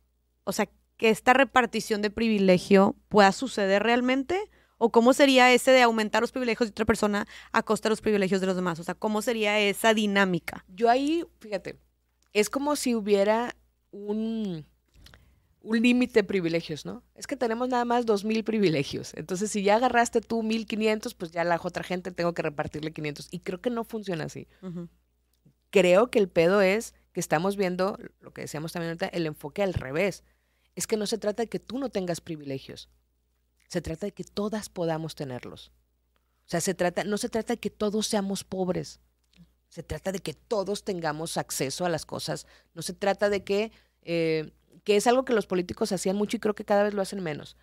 [SPEAKER 1] O sea, que esta repartición de privilegio pueda suceder realmente ¿O cómo sería ese de aumentar los privilegios de otra persona a costa de los privilegios de los demás? O sea, ¿cómo sería esa dinámica?
[SPEAKER 2] Yo ahí, fíjate, es como si hubiera un, un límite de privilegios, ¿no? Es que tenemos nada más dos mil privilegios. Entonces, si ya agarraste tú 1500, pues ya la otra gente tengo que repartirle 500. Y creo que no funciona así. Creo que el pedo es que estamos viendo, lo que decíamos también ahorita, el enfoque al revés. Es que no se trata de que tú no tengas privilegios. Se trata de que todas podamos tenerlos. O sea, se trata, no se trata de que todos seamos pobres. Se trata de que todos tengamos acceso a las cosas. No se trata de que, eh, que es algo que los políticos hacían mucho y creo que cada vez lo hacen menos.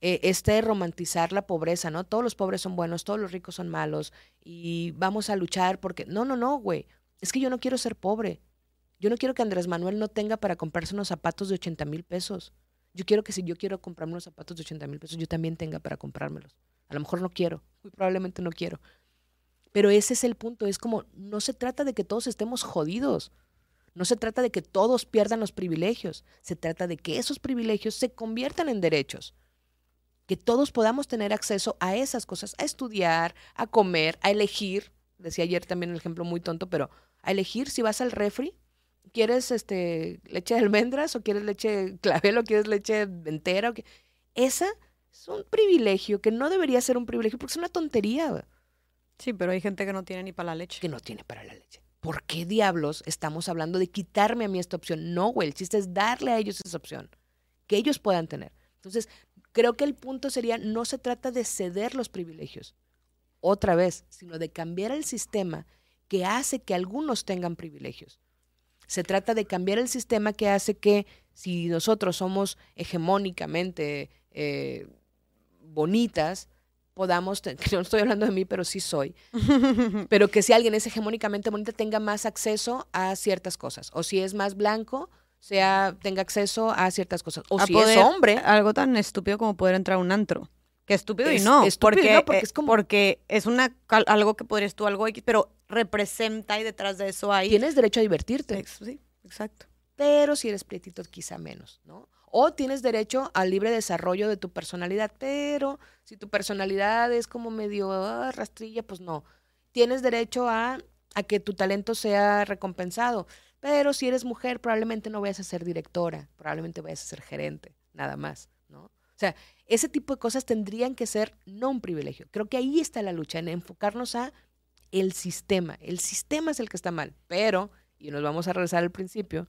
[SPEAKER 2] Eh, este romantizar la pobreza, ¿no? Todos los pobres son buenos, todos los ricos son malos y vamos a luchar porque... No, no, no, güey. Es que yo no quiero ser pobre. Yo no quiero que Andrés Manuel no tenga para comprarse unos zapatos de 80 mil pesos. Yo quiero que si yo quiero comprarme unos zapatos de 80 mil pesos, yo también tenga para comprármelos. A lo mejor no quiero, muy probablemente no quiero. Pero ese es el punto, es como, no se trata de que todos estemos jodidos. No se trata de que todos pierdan los privilegios. Se trata de que esos privilegios se conviertan en derechos. Que todos podamos tener acceso a esas cosas, a estudiar, a comer, a elegir. Decía ayer también un ejemplo muy tonto, pero a elegir si vas al refri ¿Quieres este, leche de almendras o quieres leche clavel o quieres leche entera? O Esa es un privilegio que no debería ser un privilegio porque es una tontería.
[SPEAKER 1] Sí, pero hay gente que no tiene ni para la leche.
[SPEAKER 2] Que no tiene para la leche. ¿Por qué diablos estamos hablando de quitarme a mí esta opción? No, güey, el chiste es darle a ellos esa opción. que ellos puedan tener. Entonces, creo que el punto sería, no se trata de ceder los privilegios, otra vez, sino de cambiar el sistema que hace que algunos tengan privilegios. Se trata de cambiar el sistema que hace que si nosotros somos hegemónicamente eh, bonitas, podamos, yo no estoy hablando de mí, pero sí soy, pero que si alguien es hegemónicamente bonita tenga más acceso a ciertas cosas, o si es más blanco, sea tenga acceso a ciertas cosas, o si es hombre.
[SPEAKER 1] Algo tan estúpido como poder entrar a un antro. Que estúpido y no, porque, porque, es como... porque es una algo que podrías tú algo pero representa y detrás de eso hay
[SPEAKER 2] tienes derecho a divertirte.
[SPEAKER 1] Sí, exacto.
[SPEAKER 2] Pero si eres prietito quizá menos, ¿no? O tienes derecho al libre desarrollo de tu personalidad, pero si tu personalidad es como medio ah, rastrilla, pues no. Tienes derecho a, a que tu talento sea recompensado. Pero si eres mujer, probablemente no vayas a ser directora, probablemente vayas a ser gerente, nada más. O sea, ese tipo de cosas tendrían que ser no un privilegio. Creo que ahí está la lucha, en enfocarnos a el sistema. El sistema es el que está mal, pero, y nos vamos a regresar al principio,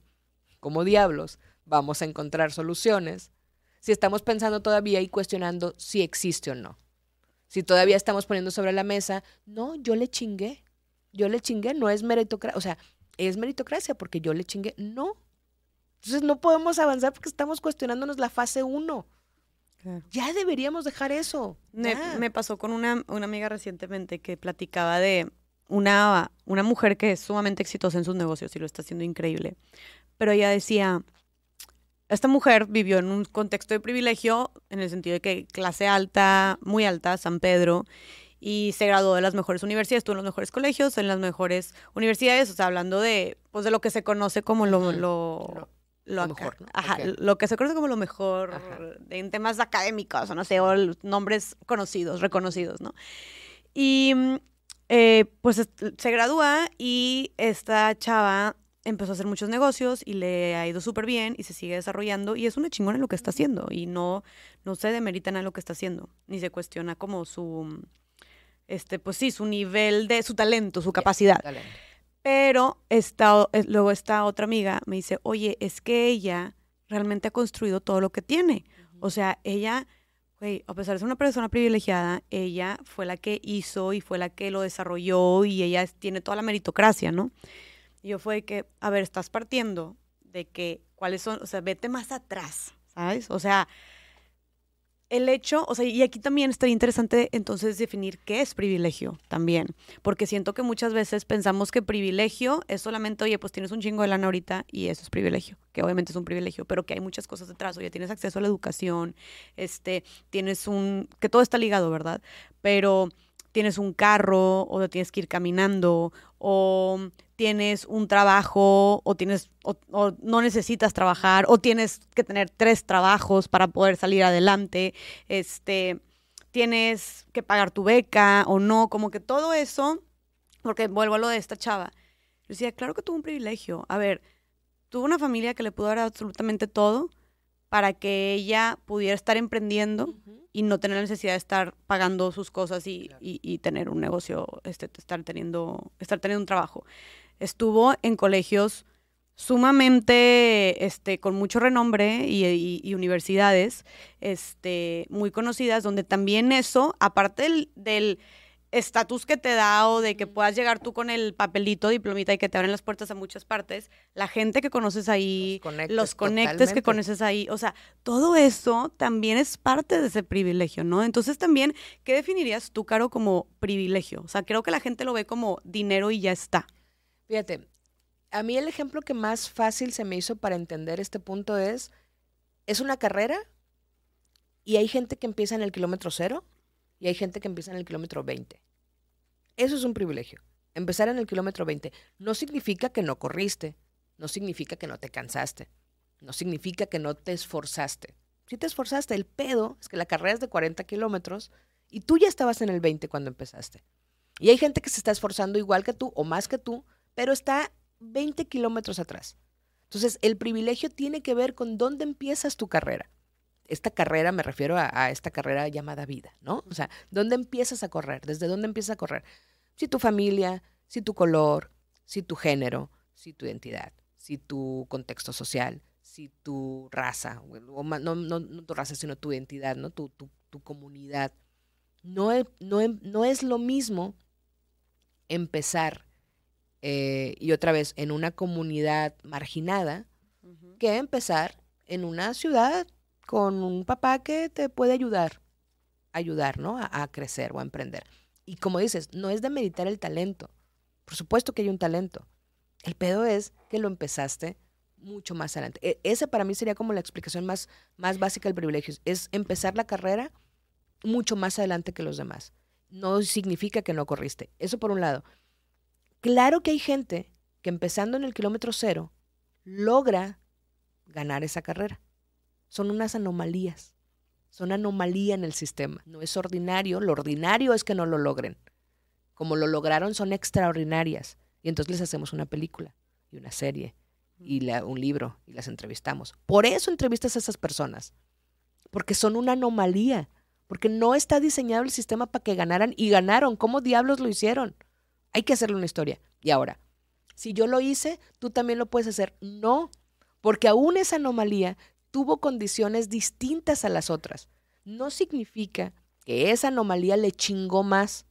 [SPEAKER 2] como diablos, vamos a encontrar soluciones si estamos pensando todavía y cuestionando si existe o no. Si todavía estamos poniendo sobre la mesa, no, yo le chingué, yo le chingué, no es meritocracia, o sea, es meritocracia porque yo le chingué, no. Entonces no podemos avanzar porque estamos cuestionándonos la fase 1. Ya deberíamos dejar eso.
[SPEAKER 1] Me, pasó con una, una, amiga recientemente que platicaba de una, una mujer que es sumamente exitosa en sus negocios y lo está haciendo increíble. Pero ella decía, esta mujer vivió en un contexto de privilegio, en el sentido de que clase alta, muy alta, San Pedro, y se graduó de las mejores universidades, estuvo en los mejores colegios, en las mejores universidades, o sea, hablando de, pues, de lo que se conoce como lo, lo, lo, mejor, Ajá, lo que se conoce como lo mejor en temas académicos, o no sé, o nombres conocidos, reconocidos, ¿no? Y eh, pues se gradúa y esta chava empezó a hacer muchos negocios y le ha ido súper bien y se sigue desarrollando y es una chingona en lo que está haciendo y no, no se demerita en lo que está haciendo, ni se cuestiona como su, este, pues sí, su nivel de, su talento, su capacidad. Pero esta, eh, luego esta otra amiga me dice, oye, es que ella realmente ha construido todo lo que tiene. O sea, ella, güey, a pesar de ser una persona privilegiada, ella fue la que hizo y fue la que lo desarrolló y ella tiene toda la meritocracia, ¿no? Y yo fue que, a ver, estás partiendo de que cuáles son, o sea, vete más atrás, ¿sabes? O sea, el hecho, o sea, y aquí también estaría interesante entonces definir qué es privilegio también, porque siento que muchas veces pensamos que privilegio es solamente, oye, pues tienes un chingo de lana ahorita y eso es privilegio, que obviamente es un privilegio, pero que hay muchas cosas detrás, oye, tienes acceso a la educación, este, tienes un, que todo está ligado, ¿verdad? Pero tienes un carro o tienes que ir caminando o tienes un trabajo o tienes o, no necesitas trabajar o tienes que tener tres trabajos para poder salir adelante este tienes que pagar tu beca o no como que todo eso porque vuelvo a lo de esta chava. Yo decía claro que tuvo un privilegio a ver tuvo una familia que le pudo dar absolutamente todo para que ella pudiera estar emprendiendo y no tener la necesidad de estar pagando sus cosas y, y, tener un negocio, este, estar, teniendo, estar teniendo un trabajo. Estuvo en colegios sumamente, este, con mucho renombre y, y universidades este, muy conocidas, donde también eso, aparte del estatus que te da o de que puedas llegar tú con el papelito, diplomita y que te abren las puertas a muchas partes, la gente que conoces ahí, los conectes, que conoces ahí, o sea, todo eso también es parte de ese privilegio, ¿no? Entonces también, ¿qué definirías tú, Caro, como privilegio? O sea, creo que la gente lo ve como dinero y ya está.
[SPEAKER 2] Fíjate, a mí el ejemplo que más fácil se me hizo para entender este punto es, es una carrera y hay gente que empieza en el kilómetro cero y hay gente que empieza en el kilómetro 20. Eso es un privilegio. Empezar en el kilómetro 20 no significa que no corriste, no significa que no te cansaste, no significa que no te esforzaste. Si te esforzaste, el pedo es que la carrera es de 40 kilómetros y tú ya estabas en el 20 cuando empezaste. Y hay gente que se está esforzando igual que tú o más que tú, pero está 20 kilómetros atrás. Entonces, el privilegio tiene que ver con dónde empiezas tu carrera esta carrera, me refiero a, esta carrera llamada vida, ¿no? O sea, ¿dónde empiezas a correr? ¿Desde dónde empiezas a correr? Si tu familia, si tu color, si tu género, si tu identidad, si tu contexto social, si tu raza, o no, no, tu raza, sino tu identidad, ¿no? Tu, tu, tu comunidad. No es, no, no es lo mismo empezar, eh, y otra vez, en una comunidad marginada, que empezar en una ciudad con un papá que te puede ayudar, ayudar, ¿no? A, a, crecer o a emprender. Y como dices, no es de meditar el talento. Por supuesto que hay un talento. El pedo es que lo empezaste mucho más adelante. E, ese para mí sería como la explicación más, más básica del privilegio. Es empezar la carrera mucho más adelante que los demás. No significa que no corriste. Eso por un lado. Claro que hay gente que empezando en el kilómetro cero logra ganar esa carrera. Son unas anomalías. Son anomalía en el sistema. No es ordinario. Lo ordinario es que no lo logren. Como lo lograron, son extraordinarias. Y entonces les hacemos una película y una serie y un libro y las entrevistamos. Por eso entrevistas a esas personas. Porque son una anomalía. Porque no está diseñado el sistema para que ganaran y ganaron. ¿Cómo diablos lo hicieron? Hay que hacerle una historia. Y ahora, si yo lo hice, tú también lo puedes hacer. No, porque aún esa anomalía tuvo condiciones distintas a las otras. No significa que esa anomalía le chingó más.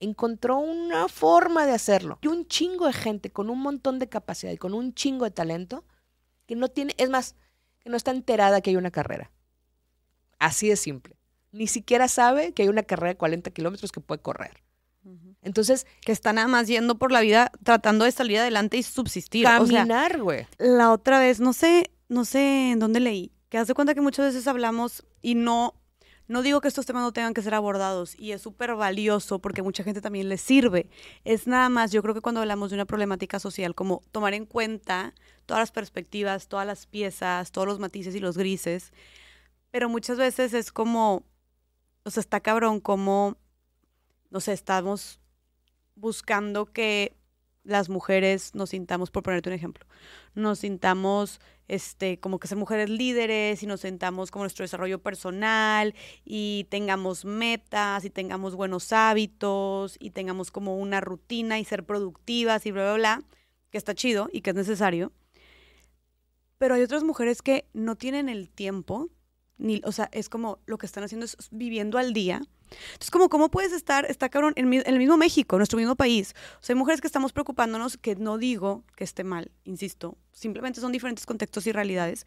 [SPEAKER 2] Encontró una forma de hacerlo. Y un chingo de gente con un montón de capacidad y con un chingo de talento que no tiene, es más, que no está enterada que hay una carrera. Así de simple. Ni siquiera sabe que hay una carrera de 40 kilómetros que puede correr. Entonces,
[SPEAKER 1] que está nada más yendo por la vida tratando de salir adelante y subsistir.
[SPEAKER 2] Caminar, güey.
[SPEAKER 1] la otra vez, no sé, no sé en dónde leí, que hace cuenta que muchas veces hablamos y no, no digo que estos temas no tengan que ser abordados y es súper valioso porque mucha gente también les sirve. Es nada más, yo creo que cuando hablamos de una problemática social, como tomar en cuenta todas las perspectivas, todas las piezas, todos los matices y los grises, pero muchas veces es como, o sea, está cabrón como no sé, estamos buscando que las mujeres nos sintamos, por ponerte un ejemplo, nos sintamos este, como que ser mujeres líderes y nos sintamos como nuestro desarrollo personal y tengamos metas y tengamos buenos hábitos y tengamos como una rutina y ser productivas y bla, bla, bla, que está chido y que es necesario. Pero hay otras mujeres que no tienen el tiempo, ni, o sea, es como lo que están haciendo es viviendo al día entonces, como, ¿cómo puedes estar, está cabrón, en, el mismo México, nuestro mismo país? O sea, hay mujeres que estamos preocupándonos, que no digo que esté mal, insisto, simplemente son diferentes contextos y realidades,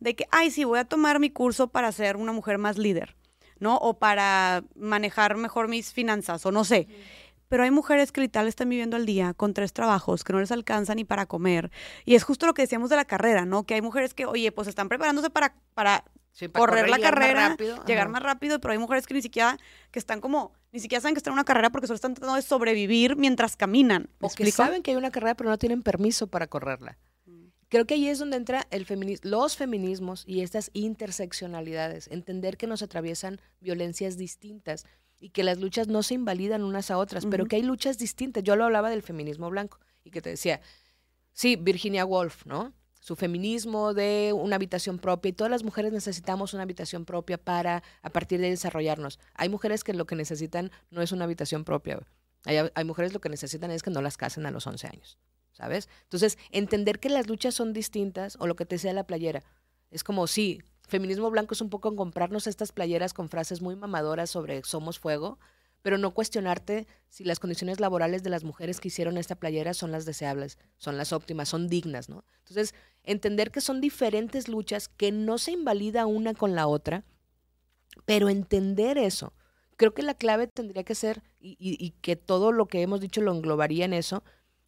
[SPEAKER 1] de que, ay, sí, voy a tomar mi curso para ser una mujer más líder, ¿no? O para manejar mejor mis finanzas, o no sé. Pero hay mujeres que literal están viviendo al día con tres trabajos que no les alcanza ni para comer. Y es justo lo que decíamos de la carrera, ¿no? Que hay mujeres que, oye, pues están preparándose para, para correr, la carrera, llegar más rápido, pero hay mujeres que ni siquiera, que están como, ni siquiera saben que están en una carrera porque solo están tratando de sobrevivir mientras caminan.
[SPEAKER 2] O que saben que hay una carrera pero no tienen permiso para correrla. Mm. Creo que ahí es donde entra el los feminismos y estas interseccionalidades, entender que nos atraviesan violencias distintas y que las luchas no se invalidan unas a otras, pero que hay luchas distintas. Yo lo hablaba del feminismo blanco y que te decía, sí, Virginia Woolf, ¿no? Su feminismo de una habitación propia y todas las mujeres necesitamos una habitación propia para a partir de desarrollarnos. Hay mujeres que lo que necesitan no es una habitación propia. Hay, hay mujeres lo que necesitan es que no las casen a los 11 años, ¿sabes? Entonces, entender que las luchas son distintas o lo que te sea la playera. Es como, sí, feminismo blanco es un poco en comprarnos estas playeras con frases muy mamadoras sobre somos fuego, pero no cuestionarte si las condiciones laborales de las mujeres que hicieron esta playera son las deseables, son las óptimas, son dignas, ¿no? Entonces, entender que son diferentes luchas, que no se invalida una con la otra, pero entender eso. Creo que la clave tendría que ser, y, y que todo lo que hemos dicho lo englobaría en eso,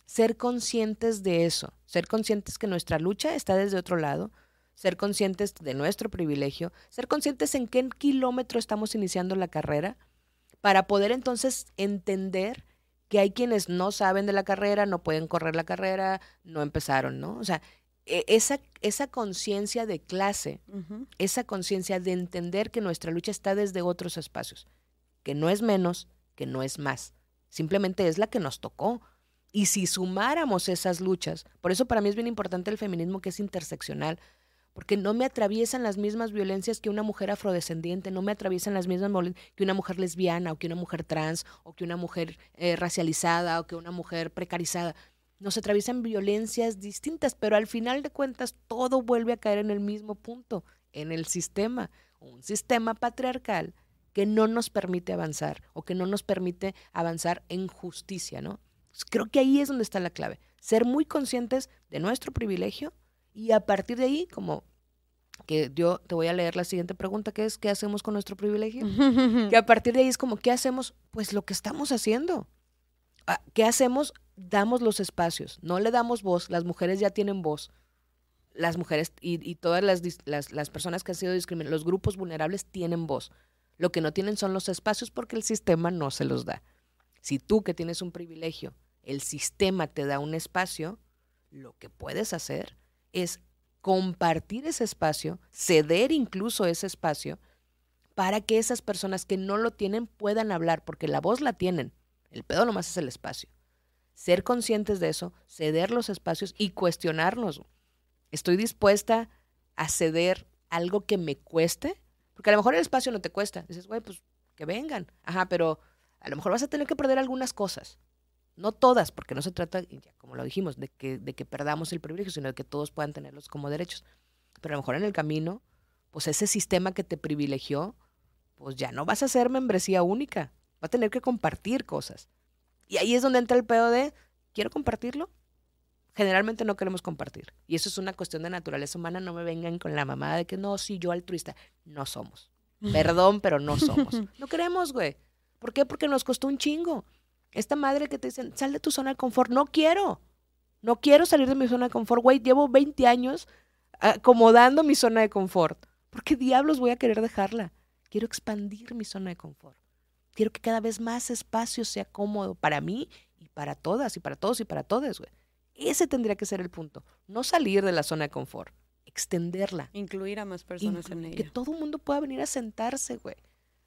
[SPEAKER 2] ser conscientes de eso, ser conscientes que nuestra lucha está desde otro lado, ser conscientes de nuestro privilegio, ser conscientes en qué kilómetro estamos iniciando la carrera, para poder entonces entender que hay quienes no saben de la carrera, no pueden correr la carrera, no empezaron, ¿no? O sea, e, esa, esa conciencia de clase, esa conciencia de entender que nuestra lucha está desde otros espacios, que no es menos, que no es más, simplemente es la que nos tocó. Y si sumáramos esas luchas, por eso para mí es bien importante el feminismo que es interseccional, porque no me atraviesan las mismas violencias que una mujer afrodescendiente, no me atraviesan las mismas que una mujer lesbiana o que una mujer trans o que una mujer eh, racializada o que una mujer precarizada. nos atraviesan violencias distintas, pero al final de cuentas todo vuelve a caer en el mismo punto, en el sistema, un sistema patriarcal que no nos permite avanzar o que no nos permite avanzar en justicia, ¿no? Creo que ahí es donde está la clave, ser muy conscientes de nuestro privilegio y a partir de ahí, como que yo te voy a leer la siguiente pregunta, que es, ¿qué hacemos con nuestro privilegio? que a partir de ahí es como, ¿qué hacemos? Pues lo que estamos haciendo. Ah, ¿Qué hacemos? Damos los espacios, no le damos voz, las mujeres ya tienen voz. Las mujeres y, todas las, las, las, personas que han sido discriminadas, los grupos vulnerables tienen voz. Lo que no tienen son los espacios porque el sistema no se los da. Si tú que tienes un privilegio, el sistema te da un espacio, lo que puedes hacer es compartir ese espacio, ceder incluso ese espacio, para que esas personas que no lo tienen puedan hablar, porque la voz la tienen. El pedo nomás es el espacio. Ser conscientes de eso, ceder los espacios y cuestionarnos. ¿Estoy dispuesta a ceder algo que me cueste? Porque a lo mejor el espacio no te cuesta. Dices, güey, pues que vengan. Ajá, pero a lo mejor vas a tener que perder algunas cosas. No todas, porque no se trata, como lo dijimos, de que, de que perdamos el privilegio, sino de que todos puedan tenerlos como derechos. Pero a lo mejor en el camino, pues ese sistema que te privilegió, pues ya no vas a ser membresía única. Va a tener que compartir cosas. Y ahí es donde entra el pedo de, ¿quiero compartirlo? Generalmente no queremos compartir. Y eso es una cuestión de naturaleza humana. No me vengan con la mamada de que no, sí, yo altruista. No somos. Perdón, pero no somos. No queremos, güey. ¿Por qué? Porque nos costó un chingo. Esta madre que te dicen, sal de tu zona de confort. No quiero. No quiero salir de mi zona de confort, güey. Llevo 20 años acomodando mi zona de confort. ¿Por qué diablos voy a querer dejarla? Quiero expandir mi zona de confort. Quiero que cada vez más espacio sea cómodo para mí y para todas y para todos y para todas, güey. Ese tendría que ser el punto. No salir de la zona de confort, extenderla.
[SPEAKER 1] Incluir a más personas en ella.
[SPEAKER 2] Que todo el mundo pueda venir a sentarse, güey.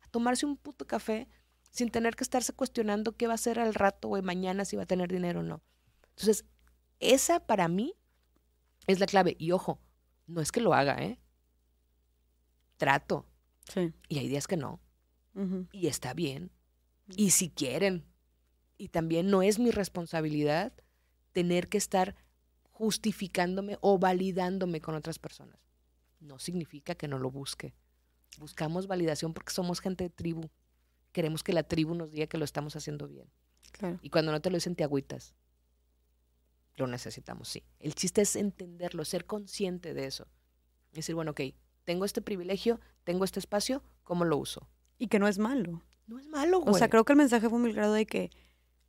[SPEAKER 2] A tomarse un puto café sin tener que estarse cuestionando qué va a hacer al rato o mañana si va a tener dinero o no. Entonces, esa para mí es la clave. Y ojo, no es que lo haga, ¿eh? Trato. Sí. Y hay días que no. Y está bien. Y si quieren. Y también no es mi responsabilidad tener que estar justificándome o validándome con otras personas. No significa que no lo busque. Buscamos validación porque somos gente de tribu queremos que la tribu nos diga que lo estamos haciendo bien. Y cuando no te lo dicen, te agüitas. Lo necesitamos, sí. El chiste es entenderlo, ser consciente de eso. Decir, bueno, ok, tengo este privilegio, tengo este espacio, ¿cómo lo uso?
[SPEAKER 1] Y que no es malo.
[SPEAKER 2] No es malo, güey.
[SPEAKER 1] O sea, creo que el mensaje fue muy claro de que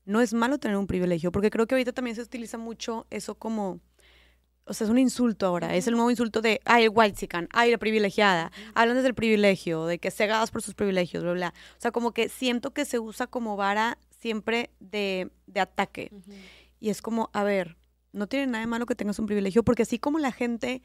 [SPEAKER 1] no es malo tener un privilegio, porque creo que ahorita también se utiliza mucho eso como o sea, es un insulto ahora. Es el nuevo insulto de, ay, el white chican, ay, la privilegiada. Hablan desde el privilegio, de que cegadas por sus privilegios, bla, bla. O sea, como que siento que se usa como vara siempre de, ataque. Y es como, a ver, no tiene nada de malo que tengas un privilegio, porque así como la gente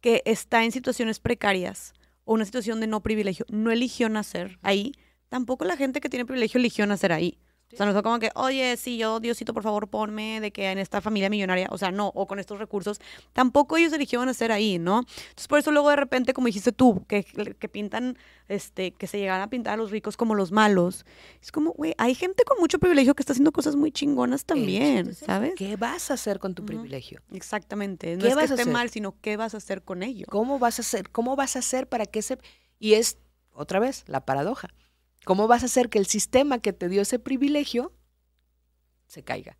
[SPEAKER 1] que está en situaciones precarias o una situación de no privilegio no eligió nacer ahí, tampoco la gente que tiene privilegio eligió nacer ahí. O sea, no fue como que, oye, sí, yo, Diosito, por favor, ponme de que en esta familia millonaria, o sea, no, o con estos recursos, tampoco ellos eligieron hacer ahí, ¿no? Entonces, por eso luego de repente, como dijiste tú, que, que pintan, este, que se llegan a pintar a los ricos como los malos, es como, güey, hay gente con mucho privilegio que está haciendo cosas muy chingonas también, ¿sabes?
[SPEAKER 2] ¿Qué vas a hacer con tu privilegio?
[SPEAKER 1] Exactamente, no es que esté mal, sino qué vas a hacer con ello.
[SPEAKER 2] ¿Cómo vas a hacer? ¿Cómo vas a hacer para que ese... Y es, otra vez, la paradoja ¿Cómo vas a hacer que el sistema que te dio ese privilegio se caiga?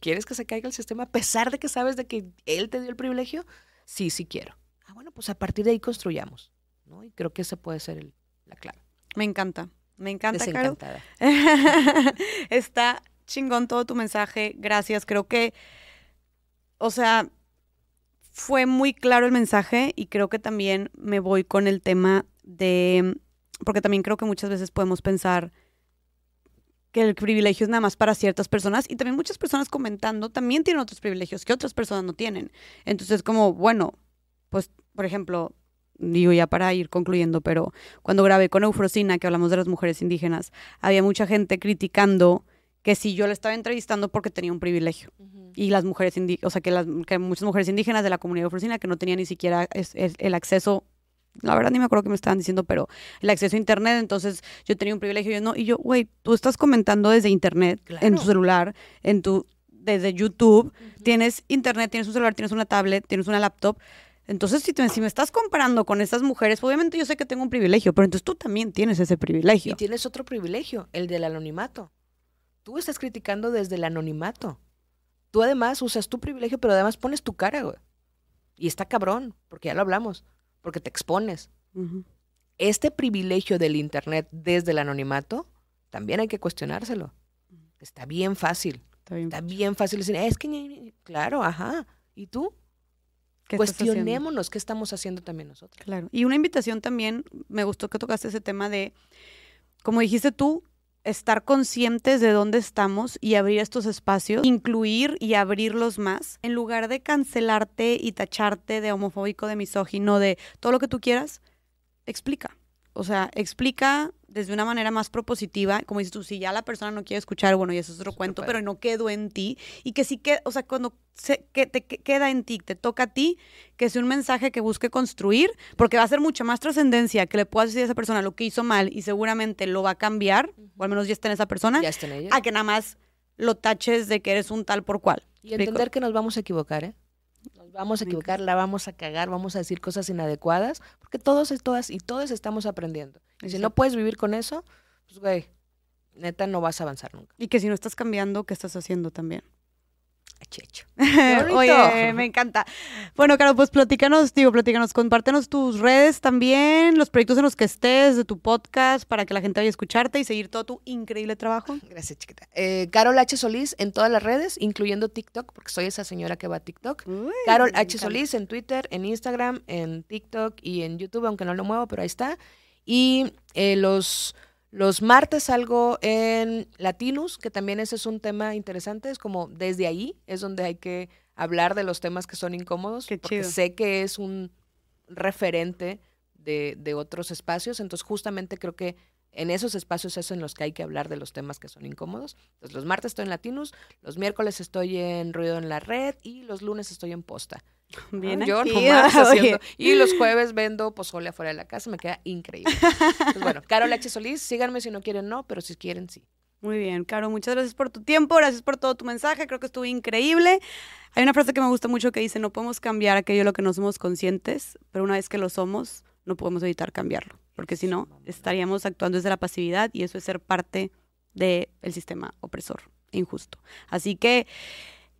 [SPEAKER 2] ¿Quieres que se caiga el sistema a pesar de que sabes de que él te dio el privilegio? Sí, sí quiero. Ah, bueno, pues a partir de ahí construyamos. ¿no? Y creo que esa puede ser la clave.
[SPEAKER 1] Me encanta. Me encanta, Desencantada. Está chingón todo tu mensaje. Gracias. Creo que, o sea, fue muy claro el mensaje y creo que también me voy con el tema de porque también creo que muchas veces podemos pensar que el privilegio es nada más para ciertas personas y también muchas personas comentando también tienen otros privilegios que otras personas no tienen. Entonces, como, bueno, pues, por ejemplo, digo ya para ir concluyendo, pero cuando grabé con Eufrosina, que hablamos de las mujeres indígenas, había mucha gente criticando que si yo le estaba entrevistando porque tenía un privilegio. Y las mujeres indígenas, o sea, que, las, que muchas mujeres indígenas de la comunidad eufrosina que no tenían ni siquiera el acceso la verdad ni me acuerdo qué me estaban diciendo, pero el acceso a internet, entonces yo tenía un privilegio, yo no, y yo, güey, tú estás comentando desde internet, en tu celular, en tu desde YouTube, tienes internet, tienes un celular, tienes una tablet, tienes una laptop. Entonces, si, te- si me estás comparando con estas mujeres, obviamente yo sé que tengo un privilegio, pero entonces tú también tienes ese privilegio.
[SPEAKER 2] Y tienes otro privilegio, el del anonimato. Tú estás criticando desde el anonimato. Tú además usas tu privilegio, pero además pones tu cara, güey. Y está cabrón, porque ya lo hablamos, porque te expones. Este privilegio del Internet desde el anonimato, también hay que cuestionárselo. Está bien fácil.
[SPEAKER 1] Está bien.
[SPEAKER 2] Está bien fácil decir, es que, ni- ni-". claro, ajá. ¿Y tú? Cuestionémonos qué estamos haciendo también nosotros.
[SPEAKER 1] Claro. Y una invitación también, me gustó que tocaste ese tema de, como dijiste tú, estar conscientes de dónde estamos y abrir estos espacios, incluir y abrirlos más, en lugar de cancelarte y tacharte de homofóbico, de misógino, de todo lo que tú quieras, explica. O sea, explica desde una manera más propositiva, como dices tú, si ya la persona no quiere escuchar, bueno, y eso es otro cuento, pero no quedó en ti, y que sí que, o sea, cuando se, que te que- queda en ti, te toca a ti, que sea un mensaje que busque construir, porque va a ser mucha más trascendencia que le puedas decir a esa persona lo que hizo mal y seguramente lo va a cambiar, o al menos ya está en esa persona,
[SPEAKER 2] Ya está en ella.
[SPEAKER 1] a que nada más lo taches de que eres un tal por cual.
[SPEAKER 2] Y entender que nos vamos a equivocar, ¿eh? Nos vamos a equivocar, la vamos a cagar, vamos a decir cosas inadecuadas, porque todos, todas y todos estamos aprendiendo. Y si no puedes vivir con eso, pues, güey, neta, no vas a avanzar nunca.
[SPEAKER 1] Y que si no estás cambiando, ¿qué estás haciendo también?
[SPEAKER 2] Checho.
[SPEAKER 1] Oye, me encanta. Bueno, Caro, pues platícanos, digo, platícanos, compártenos tus redes también, los proyectos en los que estés, de tu podcast, para que la gente vaya a escucharte y seguir todo tu increíble trabajo.
[SPEAKER 2] Gracias, chiquita. Eh, Carol H. Solís en todas las redes, incluyendo TikTok, porque soy esa señora que va a TikTok.
[SPEAKER 1] Uy,
[SPEAKER 2] Carol H. Solís en Twitter, en Instagram, en TikTok y en YouTube, aunque no lo muevo, pero ahí está. Y eh, los, los martes salgo en Latinus, que también ese es un tema interesante. Es como desde ahí es donde hay que hablar de los temas que son incómodos,
[SPEAKER 1] Qué
[SPEAKER 2] porque
[SPEAKER 1] chido.
[SPEAKER 2] sé que es un referente de, de otros espacios. Entonces, justamente creo que en esos espacios es en los que hay que hablar de los temas que son incómodos. Entonces, los martes estoy en Latinus, los miércoles estoy en Ruido en la Red y los lunes estoy en Posta.
[SPEAKER 1] Bien
[SPEAKER 2] Ah, Yo nomás haciendo. Y los jueves vendo pozole afuera de la casa, me queda increíble. Pues bueno, Carol H. Solís, síganme si no quieren, no, pero si quieren, sí.
[SPEAKER 1] Muy bien, Caro, muchas gracias por tu tiempo, gracias por todo tu mensaje, creo que estuvo increíble. Hay una frase que me gusta mucho que dice, no podemos cambiar aquello de lo que no somos conscientes, pero una vez que lo somos, no podemos evitar cambiarlo, porque si no, estaríamos actuando desde la pasividad y eso es ser parte del sistema opresor e injusto. Así que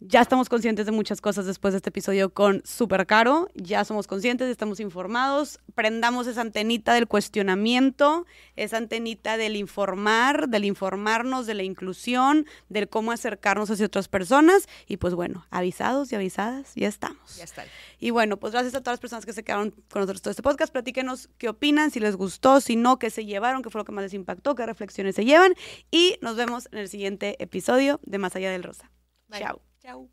[SPEAKER 1] ya estamos conscientes de muchas cosas después de este episodio con Super Caro, ya somos conscientes, estamos informados, prendamos esa antenita del cuestionamiento, esa antenita del informar, del informarnos, de la inclusión, del cómo acercarnos hacia otras personas y pues bueno, avisados y avisadas, ya estamos.
[SPEAKER 2] Ya está.
[SPEAKER 1] Y bueno, pues gracias a todas las personas que se quedaron con nosotros todo este podcast. Platíquenos qué opinan, si les gustó, si no, qué se llevaron, qué fue lo que más les impactó, qué reflexiones se llevan. Y nos vemos en el siguiente episodio de Más Allá del Rosa.
[SPEAKER 2] Bye.
[SPEAKER 1] Chao.
[SPEAKER 2] Chao.